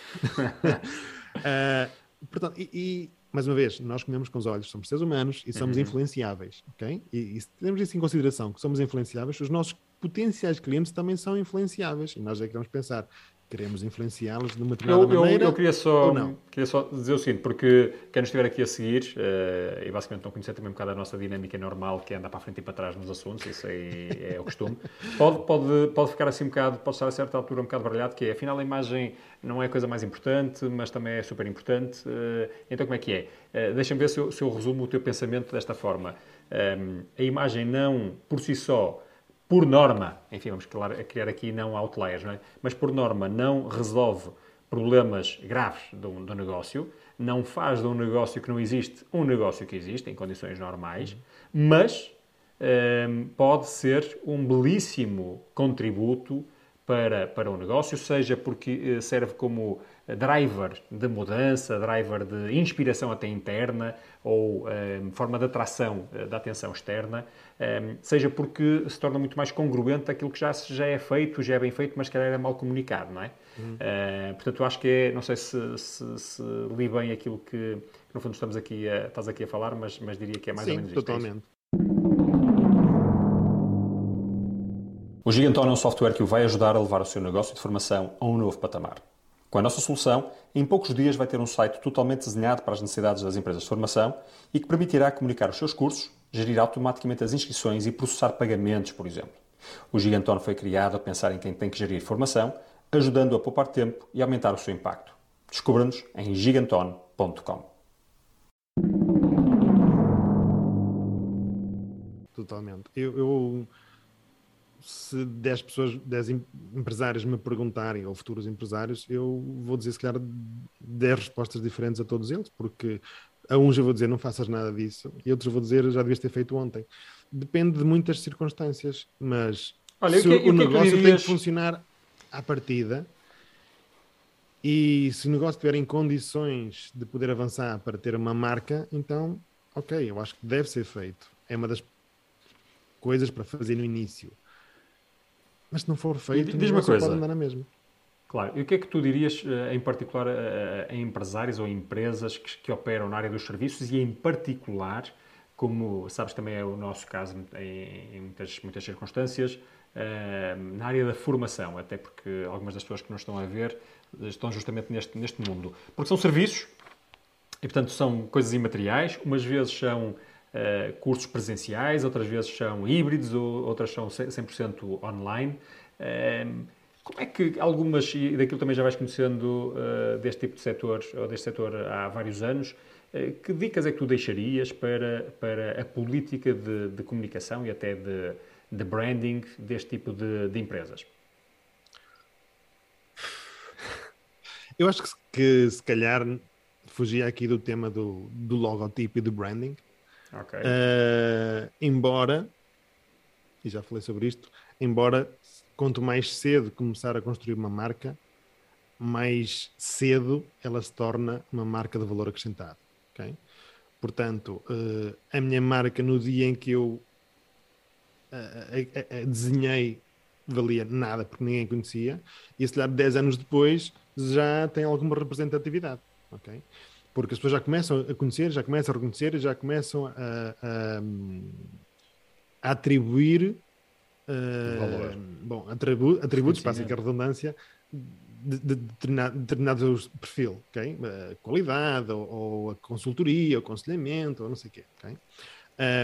uh, portanto, e, e, mais uma vez, nós comemos com os olhos, somos seres humanos e somos uh uhum. influenciáveis, ok? E, e se temos isso em consideração, que somos influenciáveis, os nossos potenciais clientes também são influenciáveis e nós é que vamos pensar, queremos influenciá-los de uma determinada eu, maneira. Eu, eu queria, só, queria só dizer o seguinte, porque quem nos estiver aqui a seguir, uh, e basicamente não conhecer também um bocado a nossa dinâmica normal, que é andar para a frente e para trás nos assuntos, isso aí é o costume, pode, pode, pode ficar assim um bocado, pode estar a certa altura um bocado baralhado, que é, afinal a imagem não é a coisa mais importante, mas também é super importante. Uh, então como é que é? Uh, Deixa-me ver se eu, se eu resumo o teu pensamento desta forma. Um, a imagem não, por si só, por norma, enfim, vamos criar aqui não outliers, não é? mas por norma não resolve problemas graves do, do negócio, não faz de um negócio que não existe um negócio que existe em condições normais, mas ehm, pode ser um belíssimo contributo para, para o negócio, seja porque eh, serve como driver de mudança, driver de inspiração até interna ou um, forma de atração uh, da atenção externa, um, seja porque se torna muito mais congruente aquilo que já, já é feito, já é bem feito, mas que calhar é mal comunicado, não é? Uhum. Uh, portanto, eu acho que é, não sei se, se, se, li bem aquilo que, no fundo, estamos aqui a, estás aqui a falar, mas, mas diria que é mais Sim, ou menos totalmente. isto. É o Giganton é um software que o vai ajudar a levar o seu negócio de formação a um novo patamar. Com a nossa solução, em poucos dias vai ter um site totalmente desenhado para as necessidades das empresas de formação e que permitirá comunicar os seus cursos, gerir automaticamente as inscrições e processar pagamentos, por exemplo. O Giganton foi criado a pensar em quem tem que gerir formação, ajudando a poupar tempo e aumentar o seu impacto. Descubra-nos em giganton.com. Totalmente. Eu, eu se 10 pessoas, 10 empresários me perguntarem, ou futuros empresários, eu vou dizer se calhar 10 respostas diferentes a todos eles, porque a uns eu vou dizer não faças nada disso, e outros eu vou dizer já devias ter feito ontem. Depende de muitas circunstâncias, mas Olha, se o, que, o negócio dirias... tem que funcionar à partida, e se o negócio estiver em condições de poder avançar para ter uma marca, então, ok, eu acho que deve ser feito. É uma das coisas para fazer no início. Mas se não for feito, diz uma coisa. pode andar na mesma. Claro. E o que é que tu dirias, eh, em particular, a, empresários ou empresas que, que, operam na área dos serviços e, em particular, como sabes também é o nosso caso em, em muitas, muitas circunstâncias, na área da formação, até porque algumas das pessoas que nos estão a ver estão justamente neste, neste mundo. Porque são serviços e, portanto, são coisas imateriais, umas vezes são uh, cursos presenciais, outras vezes são híbridos, ou, outras são 100% online. Uh, como é que algumas, e daquilo também já vais conhecendo uh, deste tipo de setor, ou deste setor há vários anos, que dicas é que tu deixarias para, para a política de, de comunicação e até de, de branding deste tipo de, de, empresas? Eu acho que, que se calhar fugia aqui do tema do, do logotipo e do branding, Okay. Uh, embora, e já falei sobre isto, embora quanto mais cedo começar a construir uma marca, mais cedo ela se torna uma marca de valor acrescentado. Okay? Portanto, uh, a minha marca no dia em que eu uh, desenhei valia nada porque ninguém conhecia, e se calhar 10 anos depois já tem alguma representatividade. Okay? Porque as pessoas já começam a conhecer, já começam a reconhecer, já começam a, a, a atribuir uh, bom, atribu atributos, para a redundância, de, de, determinado, determinado perfil, ok? Uh, qualidade, ou, ou, a consultoria, o aconselhamento, ou não sei o quê, ok?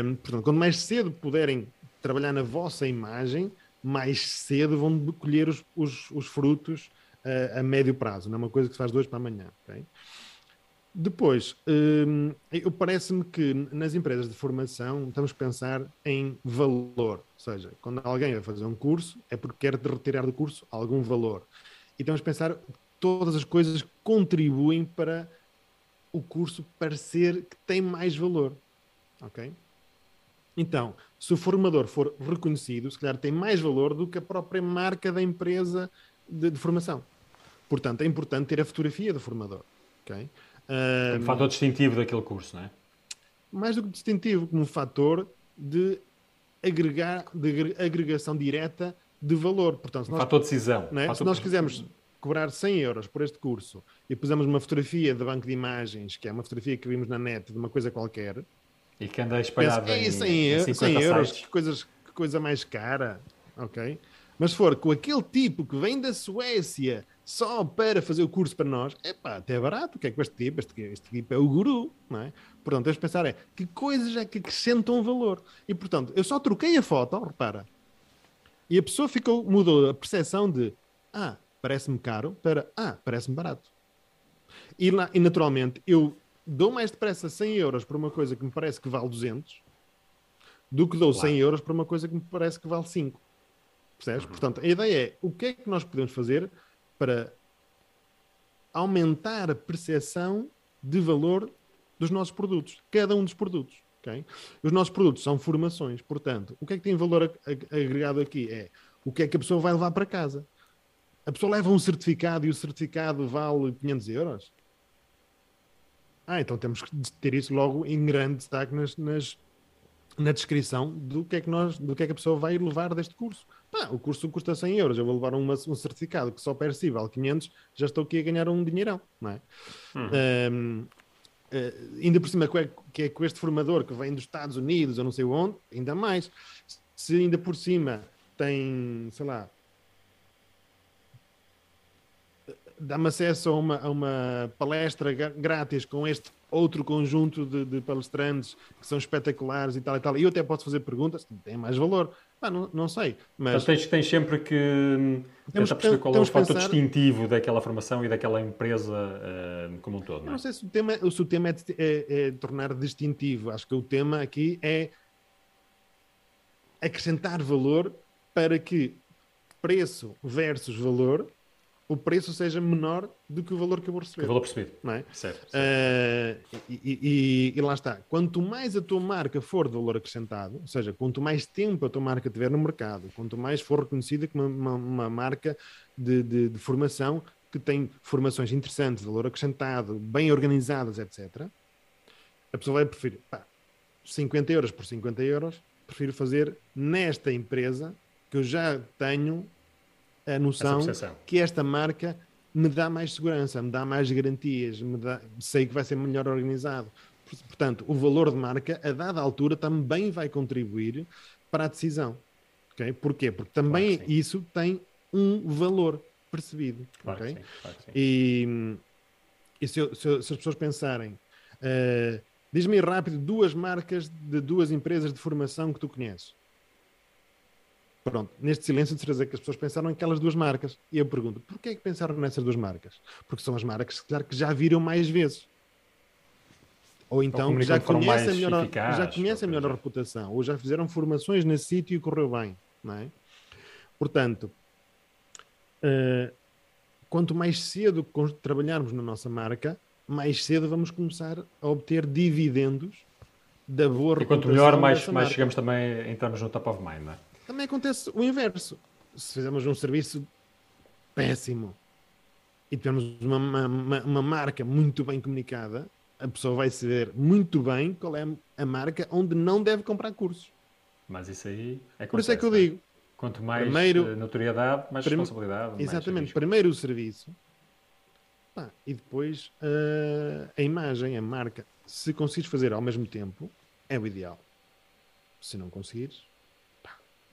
Um, portanto, quanto mais cedo puderem trabalhar na vossa imagem, mais cedo vão colher os, os, os frutos uh, a médio prazo, não é uma coisa que se faz de hoje para amanhã, ok? Depois, hum, parece-me que nas empresas de formação estamos a pensar em valor. Ou seja, quando alguém vai fazer um curso, é porque quer retirar do curso algum valor. E estamos a pensar todas as coisas que contribuem para o curso parecer que tem mais valor. Ok? Então, se o formador for reconhecido, se calhar tem mais valor do que a própria marca da empresa de, de formação. Portanto, é importante ter a fotografia do formador. Okay? Um fator distintivo daquele curso, não é? Mais do que distintivo, como um fator de, agregar, de agregação direta de valor. Portanto, se nós, fator de decisão. É? Fator se nós quisermos cobrar 100 euros por este curso e pusermos uma fotografia de banco de imagens, que é uma fotografia que vimos na net de uma coisa qualquer, e que anda espalhada em, 100, 100 euros, que, coisas, que coisa mais cara, ok? Mas se for com aquele tipo que vem da Suécia só para fazer o curso para nós, é pá, até é barato. O que é que este tipo? Este, este tipo é o guru, não é? Portanto, temos de pensar é que coisas é que acrescentam valor. E portanto, eu só troquei a foto, repara, e a pessoa ficou, mudou a percepção de ah, parece-me caro para ah, parece-me barato. E, e naturalmente, eu dou mais depressa 100 euros por uma coisa que me parece que vale 200 do que dou claro. 100 euros por uma coisa que me parece que vale 5. Percebes? Uhum. Portanto, a ideia é o que é que nós podemos fazer para aumentar a percepção de valor dos nossos produtos, cada um dos produtos. ok? Os nossos produtos são formações, portanto, o que é que tem valor ag- ag- agregado aqui? É o que é que a pessoa vai levar para casa. A pessoa leva um certificado e o certificado vale 500 euros? Ah, então temos que ter isso logo em grande destaque nas, nas- na descrição do que, é que nós, do que é que a pessoa vai levar deste curso. Pá, o curso custa 100 euros, eu vou levar uma- um certificado que só si vale 500, já estou aqui a ganhar um dinheirão, não é? Um, eh, ainda por cima, que é, que é com este formador que vem dos Estados Unidos ou não sei onde, ainda mais. Se ainda por cima tem, sei lá, dá-me acesso a uma, a uma palestra grátis com este outro conjunto de, de palestrantes que são espetaculares e tal e tal, e eu até posso fazer perguntas, tem mais valor. Pá, não, não sei, mas Portanto, tens, tens sempre que hum, Temos- tentar perceber qual é o fator pensar- distintivo daquela formação e daquela empresa hum, como um todo. Não é? não sei se o tema, se o tema é, é- é tornar distintivo. Acho que o tema aqui é acrescentar valor para que preço versus valor, o preço seja menor do que o valor que eu vou receber. valor percebido. Não é? Certo. certo. Eh, e, e- e- lá está. Quanto mais a tua marca for de valor acrescentado, ou seja, quanto mais tempo a tua marca tiver no mercado, quanto mais for reconhecida como uma, uma- uma marca de, de- de formação que tem formações interessantes, valor acrescentado, bem organizadas, etc., a pessoa vai preferir pá, 50 euros por 50 euros, prefiro fazer nesta empresa que eu já tenho a noção que esta marca me dá mais segurança, me dá mais garantias, me dá- sei que vai ser melhor organizado. Por- Portanto, o valor de marca, a dada altura, também vai contribuir para a decisão. ok? Porquê? Porque também Claro isso tem um valor percebido. Claro ok? que sim. Claro. E, e se, eu- se eu- se as pessoas pensarem, eh, diz-me rápido duas marcas de duas empresas de formação que tu conheces. Pronto, neste silêncio de certeza que as pessoas pensaram naquelas duas marcas. E eu pergunto, porquê é que pensaram nessas duas marcas? Porque são as marcas calhar, que já viram mais vezes. Ou então comunicam já conhecem, melhor, eficaz, já conhecem ou melhor a reputação, ou já fizeram formações nesse sítio e correu bem. Não é? Portanto, eh, quanto mais cedo trabalharmos na nossa marca, mais cedo vamos começar a obter dividendos da boa E quanto reputação melhor, mais, mais chegamos também, entramos no top of mind, não é? Também acontece o inverso. Se fizermos um serviço péssimo e tivermos uma, uma, uma- marca muito bem comunicada, a pessoa vai saber muito bem qual é a marca onde não deve comprar cursos. Mas isso aí é Por isso é que eu não digo, Quanto mais Primeiro- eh, notoriedade, mais Prim- responsabilidade. mais exatamente, risco. primeiro o serviço pá, e depois ah, a imagem, a marca. Se conseguires fazer ao mesmo tempo, é o ideal. Se não conseguires,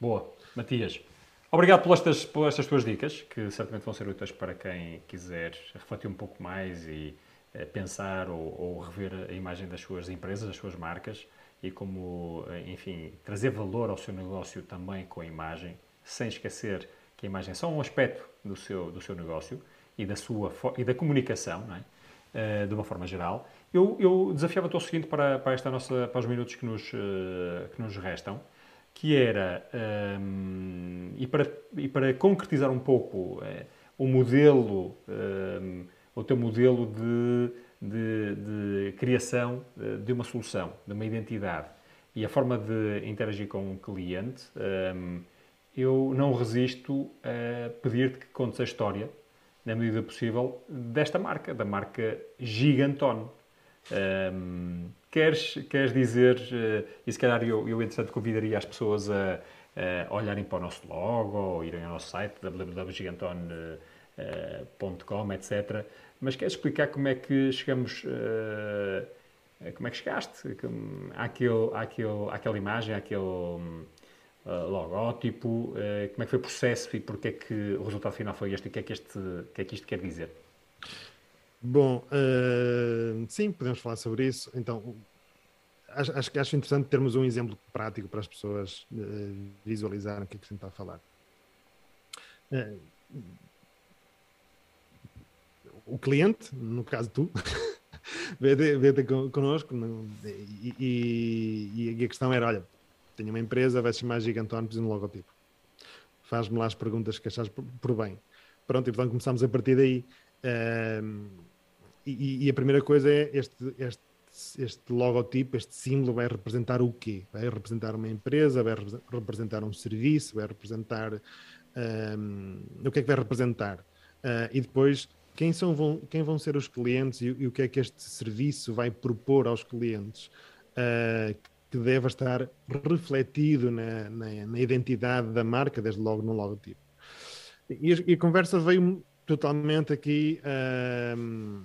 Boa. Matias, obrigado por estas, por estas tuas dicas, que certamente vão ser úteis para quem quiser refletir um pouco mais e eh, pensar ou, ou rever a imagem das suas empresas, das suas marcas e como, eh, enfim, trazer valor ao seu negócio também com a imagem, sem esquecer que a imagem é só um aspecto do seu, do seu negócio e da, sua, e da comunicação, é? Eh, de uma forma geral. Eu, eu desafiava-te ao seguinte para, para, esta nossa, para os minutos que nos, eh, que nos restam, que era, hum, e, para, e para concretizar um pouco eh, o modelo, hum, o teu modelo de, de, de criação eh, de uma solução, de uma identidade e a forma de interagir com um cliente, hum, eu não resisto a pedir-te que contes a história, na medida possível, desta marca, da marca Gigantone. Hum, queres, queres dizer, eh, e se calhar eu, eu entretanto convidaria as pessoas a, a olharem para o nosso logo ou irem ao nosso site www.gigantone.com, etc. Mas queres explicar como é que chegamos, eh, como é que chegaste àquela imagem, àquele eh, logótipo, eh, como é que foi o processo e porque é que o resultado final foi este e o que é que, este, que, é que isto quer dizer? Bom, eh, sim, podemos falar sobre isso. Então, acho, acho acho interessante termos um exemplo prático para as pessoas eh, visualizarem o que é que se está a falar. Eh, o cliente, no caso tu, con- connosco no- e, e- e a questão era: olha, tenho uma empresa, vai se chamar Gigantone, preciso de um logotipo. Faz-me lá as perguntas que achas por, por bem. Pronto, e portanto começámos a partir daí. Ehm, e, e a primeira coisa é este, este, este logotipo, este símbolo vai representar o quê? Vai representar uma empresa, vai re- representar um serviço, vai representar hum, o que é que vai representar? Ah, e depois quem, são, vão, quem vão ser os clientes e, e o que é que este serviço vai propor aos clientes? ah, que deve estar refletido na, na, na identidade da marca, desde logo no logotipo. E, e a conversa veio totalmente aqui ahm,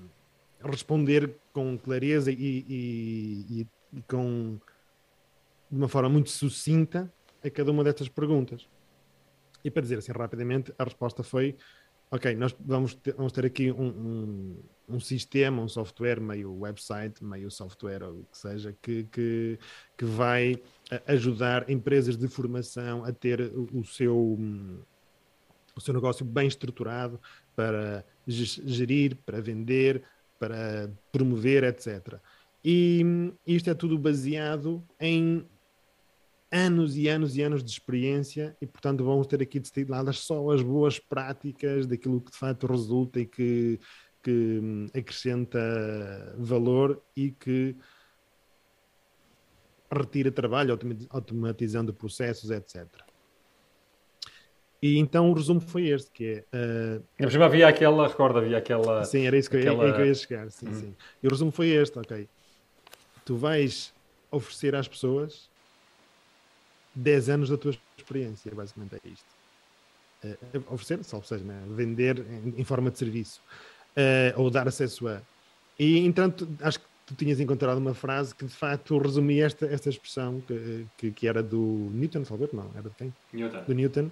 responder com clareza e, e- e- e com de uma forma muito sucinta a cada uma destas perguntas. E para dizer assim rapidamente, a resposta foi: ok, nós vamos ter, vamos ter aqui um, um, um sistema, um software, meio website, meio software, ou o que seja, que, que, que vai eh, ajudar empresas de formação a ter o, o seu. o seu negócio bem estruturado para ge- gerir, para vender, para promover, etc. E isto é tudo baseado em anos e anos e anos de experiência e, portanto, vamos ter aqui destiladas só as boas práticas daquilo que de facto resulta e que, que hum, acrescenta valor e que retira trabalho, automa- automatizando processos, etc. E então o resumo foi este, que é uh, por cima havia aquela, recorda, havia aquela. Sim, era isso que, eu, aquela- é que eu ia chegar. Sim, Hum. sim. E o resumo foi este, ok. Tu vais oferecer às pessoas 10 anos da tua experiência, basicamente é isto. Eh, oferecer, só seja, né? vender em, em forma de serviço. Eh, ou dar acesso a. E, entanto, acho que tu tinhas encontrado uma frase que de facto resumia esta, esta expressão, que, que, que era do Newton, talvez, não, era de quem? Newton. do Newton,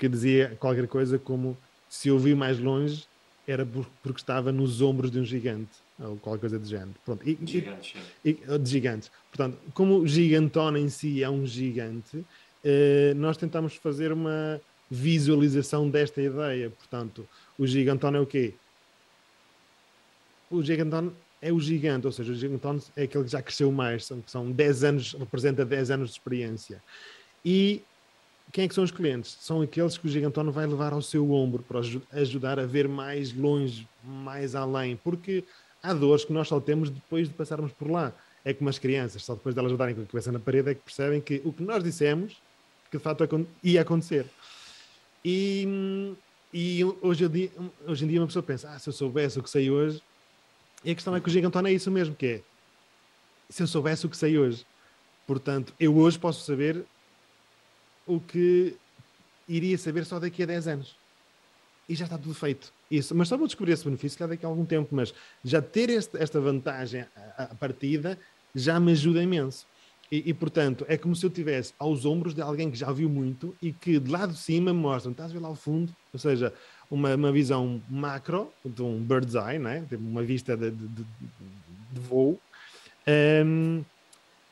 que dizia qualquer coisa como se eu vi mais longe era por- porque estava nos ombros de um gigante, ou qualquer coisa do género. Pronto. E, e- Gigantes, sim. e- de gigantes. Portanto, como o gigantona em si é um gigante, eh, nós tentamos fazer uma visualização desta ideia. Portanto, o gigantona é o quê? O gigantona é o gigante, ou seja, o gigantona é aquele que já cresceu mais, são, são 10 anos, representa 10 anos de experiência. E quem é que são os clientes? São aqueles que o gigantona vai levar ao seu ombro para aju- ajudar a ver mais longe, mais além, porque há dores que nós só temos depois de passarmos por lá. É como as crianças, só depois de elas darem com a cabeça na parede é que percebem que o que nós dissemos, que de acon- ia acontecer. E, e hoje, em dia, hoje em dia uma pessoa pensa, ah, se eu soubesse o que sei hoje, e a questão é que o gigantona é isso mesmo, que é, se eu soubesse o que sei hoje, portanto, eu hoje posso saber o que iria saber só daqui a 10 anos. E já está tudo feito. Isso, mas só vou descobrir esse benefício lá daqui a algum tempo. Mas já ter este- esta vantagem à, à partida já me ajuda imenso. E, e, portanto, é como se eu tivesse aos ombros de alguém que já viu muito e que de lá de cima me mostram, estás a ver lá ao fundo? Ou seja, uma, uma visão macro, de um bird's eye, né? Uma vista de, de, de- de voo. Ahm,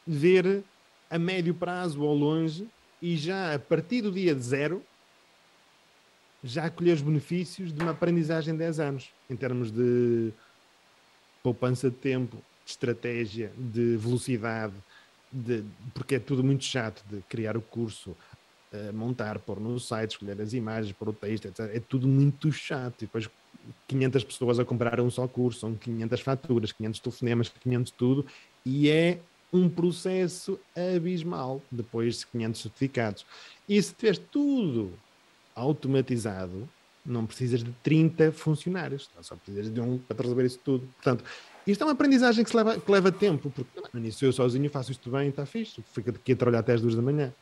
ver a médio prazo ou longe e já a partir do dia zero já colher os benefícios de uma aprendizagem de 10 anos em termos de poupança de tempo, de estratégia, de velocidade, de, porque é tudo muito chato de criar o curso, eh, montar, pôr no site, escolher as imagens, pôr o texto, etc. É tudo muito chato. E depois 500 pessoas a comprar um só curso, são 500 faturas, 500 telefonemas, 500 tudo, e é um processo abismal depois de 500 certificados. E se tiveres tudo automatizado, não precisas de 30 funcionários, só precisas de um para resolver isso tudo. Portanto, isto é uma aprendizagem que, leva, que leva tempo, porque no início eu sozinho faço isto bem, está fixe, fica aqui a trabalhar até às duas da manhã.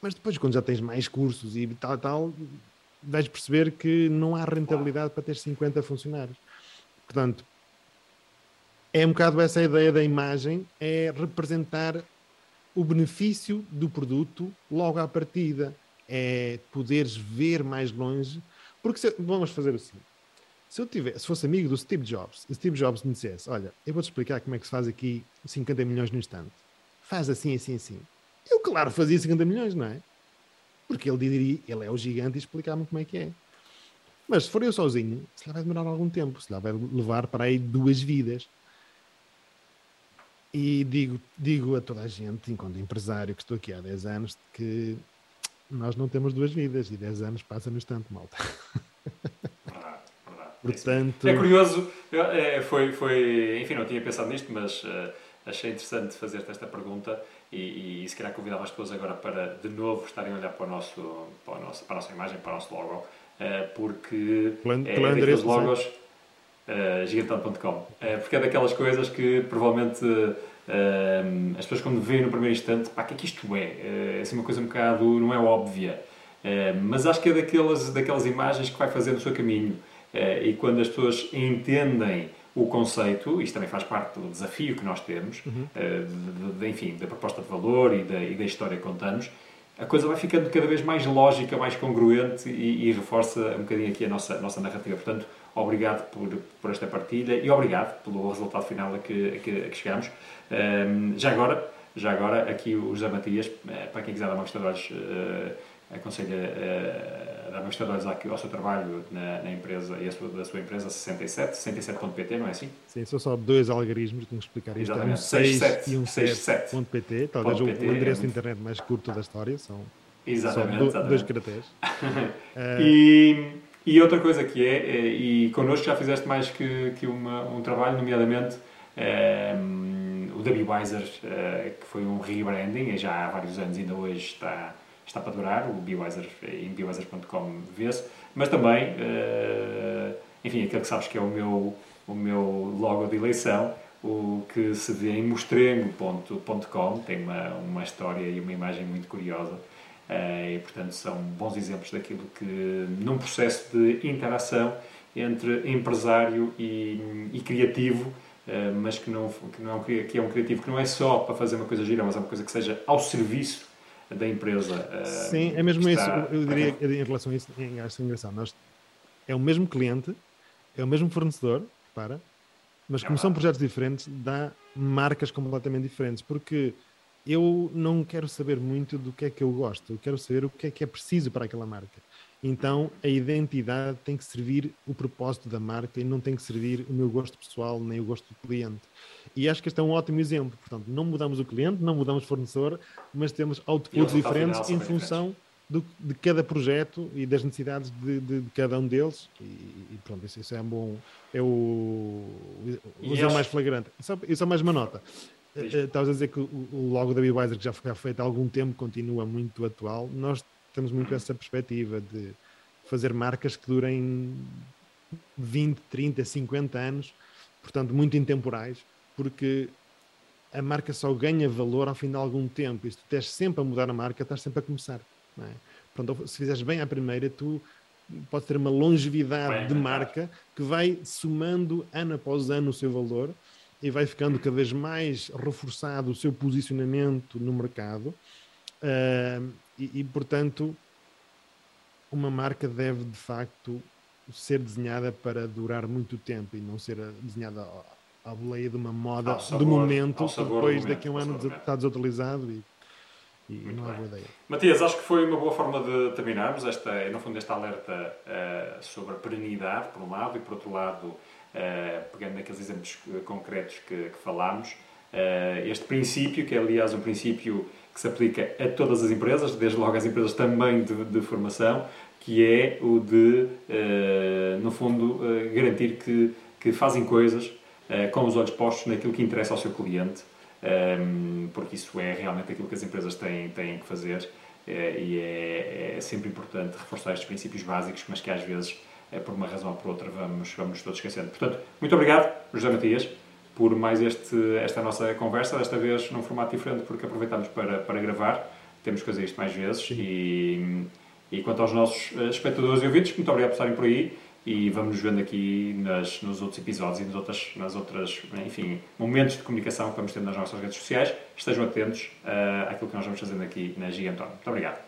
Mas depois, quando já tens mais cursos e tal, tal, vais perceber que não há rentabilidade para ter 50 funcionários. Portanto, é um bocado essa ideia da imagem, é representar o benefício do produto logo à partida, é poderes ver mais longe, porque se, vamos fazer seguinte, se eu tivesse, se fosse amigo do Steve Jobs, e Steve Jobs me dissesse, olha, eu vou-te explicar como é que se faz aqui 50 milhões no instante, faz assim, assim, assim, eu claro fazia 50 milhões, não é? Porque ele diria, ele é o gigante e explicar-me como é que é. Mas se for eu sozinho, se lá vai demorar algum tempo, se lá vai levar para aí duas vidas. E digo, digo a toda a gente, enquanto empresário que estou aqui há 10 anos, que nós não temos duas vidas e 10 anos passa no instante, malta. Verdade, verdade. Portanto... É curioso, é, foi, foi, enfim, não tinha pensado nisto, mas uh, achei interessante fazer-te esta pergunta e, e se calhar convidava as pessoas agora para de novo estarem a olhar para, o nosso, para, o nosso, para a nossa imagem, para o nosso logo, uh, porque Plan, é daqueles logos uh, gigantão.com, uh, porque é daquelas coisas que provavelmente uh, as pessoas quando veem no primeiro instante, pá, o que é que isto é? É assim uma coisa um bocado, não é óbvia, mas acho que é daquelas, daquelas imagens que vai fazendo o seu caminho e quando as pessoas entendem o conceito, isto também faz parte do desafio que nós temos, uhum. de, de, enfim, da proposta de valor e da, e da história que contamos, a coisa vai ficando cada vez mais lógica, mais congruente e, e reforça um bocadinho aqui a nossa, a nossa narrativa. Portanto, obrigado por, por esta partilha e obrigado pelo resultado final a que, a que, a que chegamos. Um, já agora, já agora, aqui o José Matias, eh, para quem quiser dar uma vista de olhos, uh, aconselho a, a dar uma vista de olhos ao seu trabalho na, na empresa e a sua, da sua empresa 67, 67.pt, não é assim? Sim, são só dois algarismos, tenho que explicar isto. Exatamente. Um 6 e um 7.pt, talvez o, o endereço de internet mais curto da história, são exatamente, só do, exatamente. dois caracteres. uh, e e outra coisa que é, é e connosco já fizeste mais que, que uma, um trabalho, nomeadamente um, o da Bewiser, uh, que foi um rebranding, já há vários anos, ainda hoje está, está para durar, o Bewiser, em bewiser.com vê-se, mas também, uh, enfim, aquele que sabes que é o meu, o meu logo de eleição, o que se vê em mostrengo.com, tem uma, uma história e uma imagem muito curiosa, e, portanto, são bons exemplos daquilo que, num processo de interação entre empresário e, e criativo, uh, mas que, não, que, não, é que é um criativo que não é só para fazer uma coisa gira, mas é uma coisa que seja ao serviço da empresa. Uh, Sim, é mesmo isso. Eu diria em relação a isso, acho engraçado. Nós, é o mesmo cliente, é o mesmo fornecedor, para, mas como são projetos diferentes, dá marcas completamente diferentes, porque eu não quero saber muito do que é que eu gosto, eu quero saber o que é que é preciso para aquela marca. Então a identidade tem que servir o propósito da marca e não tem que servir o meu gosto pessoal nem o gosto do cliente. E acho que este é um ótimo exemplo. Portanto, não mudamos o cliente, não mudamos o fornecedor, mas temos outputs diferentes em função do, de cada projeto e das necessidades de, de, de cada um deles. E, e, pronto, isso, isso, é um bom. É o, o, o mais flagrante. Isso, isso é mais uma nota. Eh, estavas a dizer que o logo da Bewiser, que já foi feito há algum tempo, continua muito atual. Nós temos muito essa perspectiva de fazer marcas que durem 20, 30, 50 anos, portanto, muito intemporais, porque a marca só ganha valor ao fim de algum tempo. E se tu estás sempre a mudar a marca, estás sempre a começar. Não é? Portanto, se fizeres bem à primeira, tu podes ter uma longevidade de marca que vai somando ano após ano o seu valor e vai ficando cada vez mais reforçado o seu posicionamento no mercado uh, e, e, portanto, uma marca deve de facto ser desenhada para durar muito tempo e não ser desenhada à boleia de uma moda sabor, do momento depois do daqui a um ano está desatualizado e, e não é boa ideia. Matias, acho que foi uma boa forma de terminarmos esta, no fundo, este alerta uh, sobre a perenidade, por um lado, e por outro lado, pegando naqueles exemplos concretos que, que falámos, uh, este princípio, que é aliás um princípio que se aplica a todas as empresas, desde logo às empresas também de, de formação, que é o de, uh, no fundo, garantir que, que fazem coisas com os olhos postos naquilo que interessa ao seu cliente, porque isso é realmente aquilo que as empresas têm, têm que fazer. e é, é, sempre importante reforçar estes princípios básicos, mas que às vezes por uma razão ou por outra, vamos, vamos todos esquecendo. Portanto, muito obrigado, José Matias, por mais este, esta nossa conversa, desta vez num formato diferente, porque aproveitámos para, para gravar. Temos que fazer isto mais vezes. E, e quanto aos nossos eh, espectadores e ouvintes, muito obrigado por estarem por aí e vamos nos vendo aqui nas, nos outros episódios e nas outras, nas outras, enfim, momentos de comunicação que vamos tendo nas nossas redes sociais. Estejam atentos uh, àquilo que nós vamos fazendo aqui na Giganton. Muito obrigado.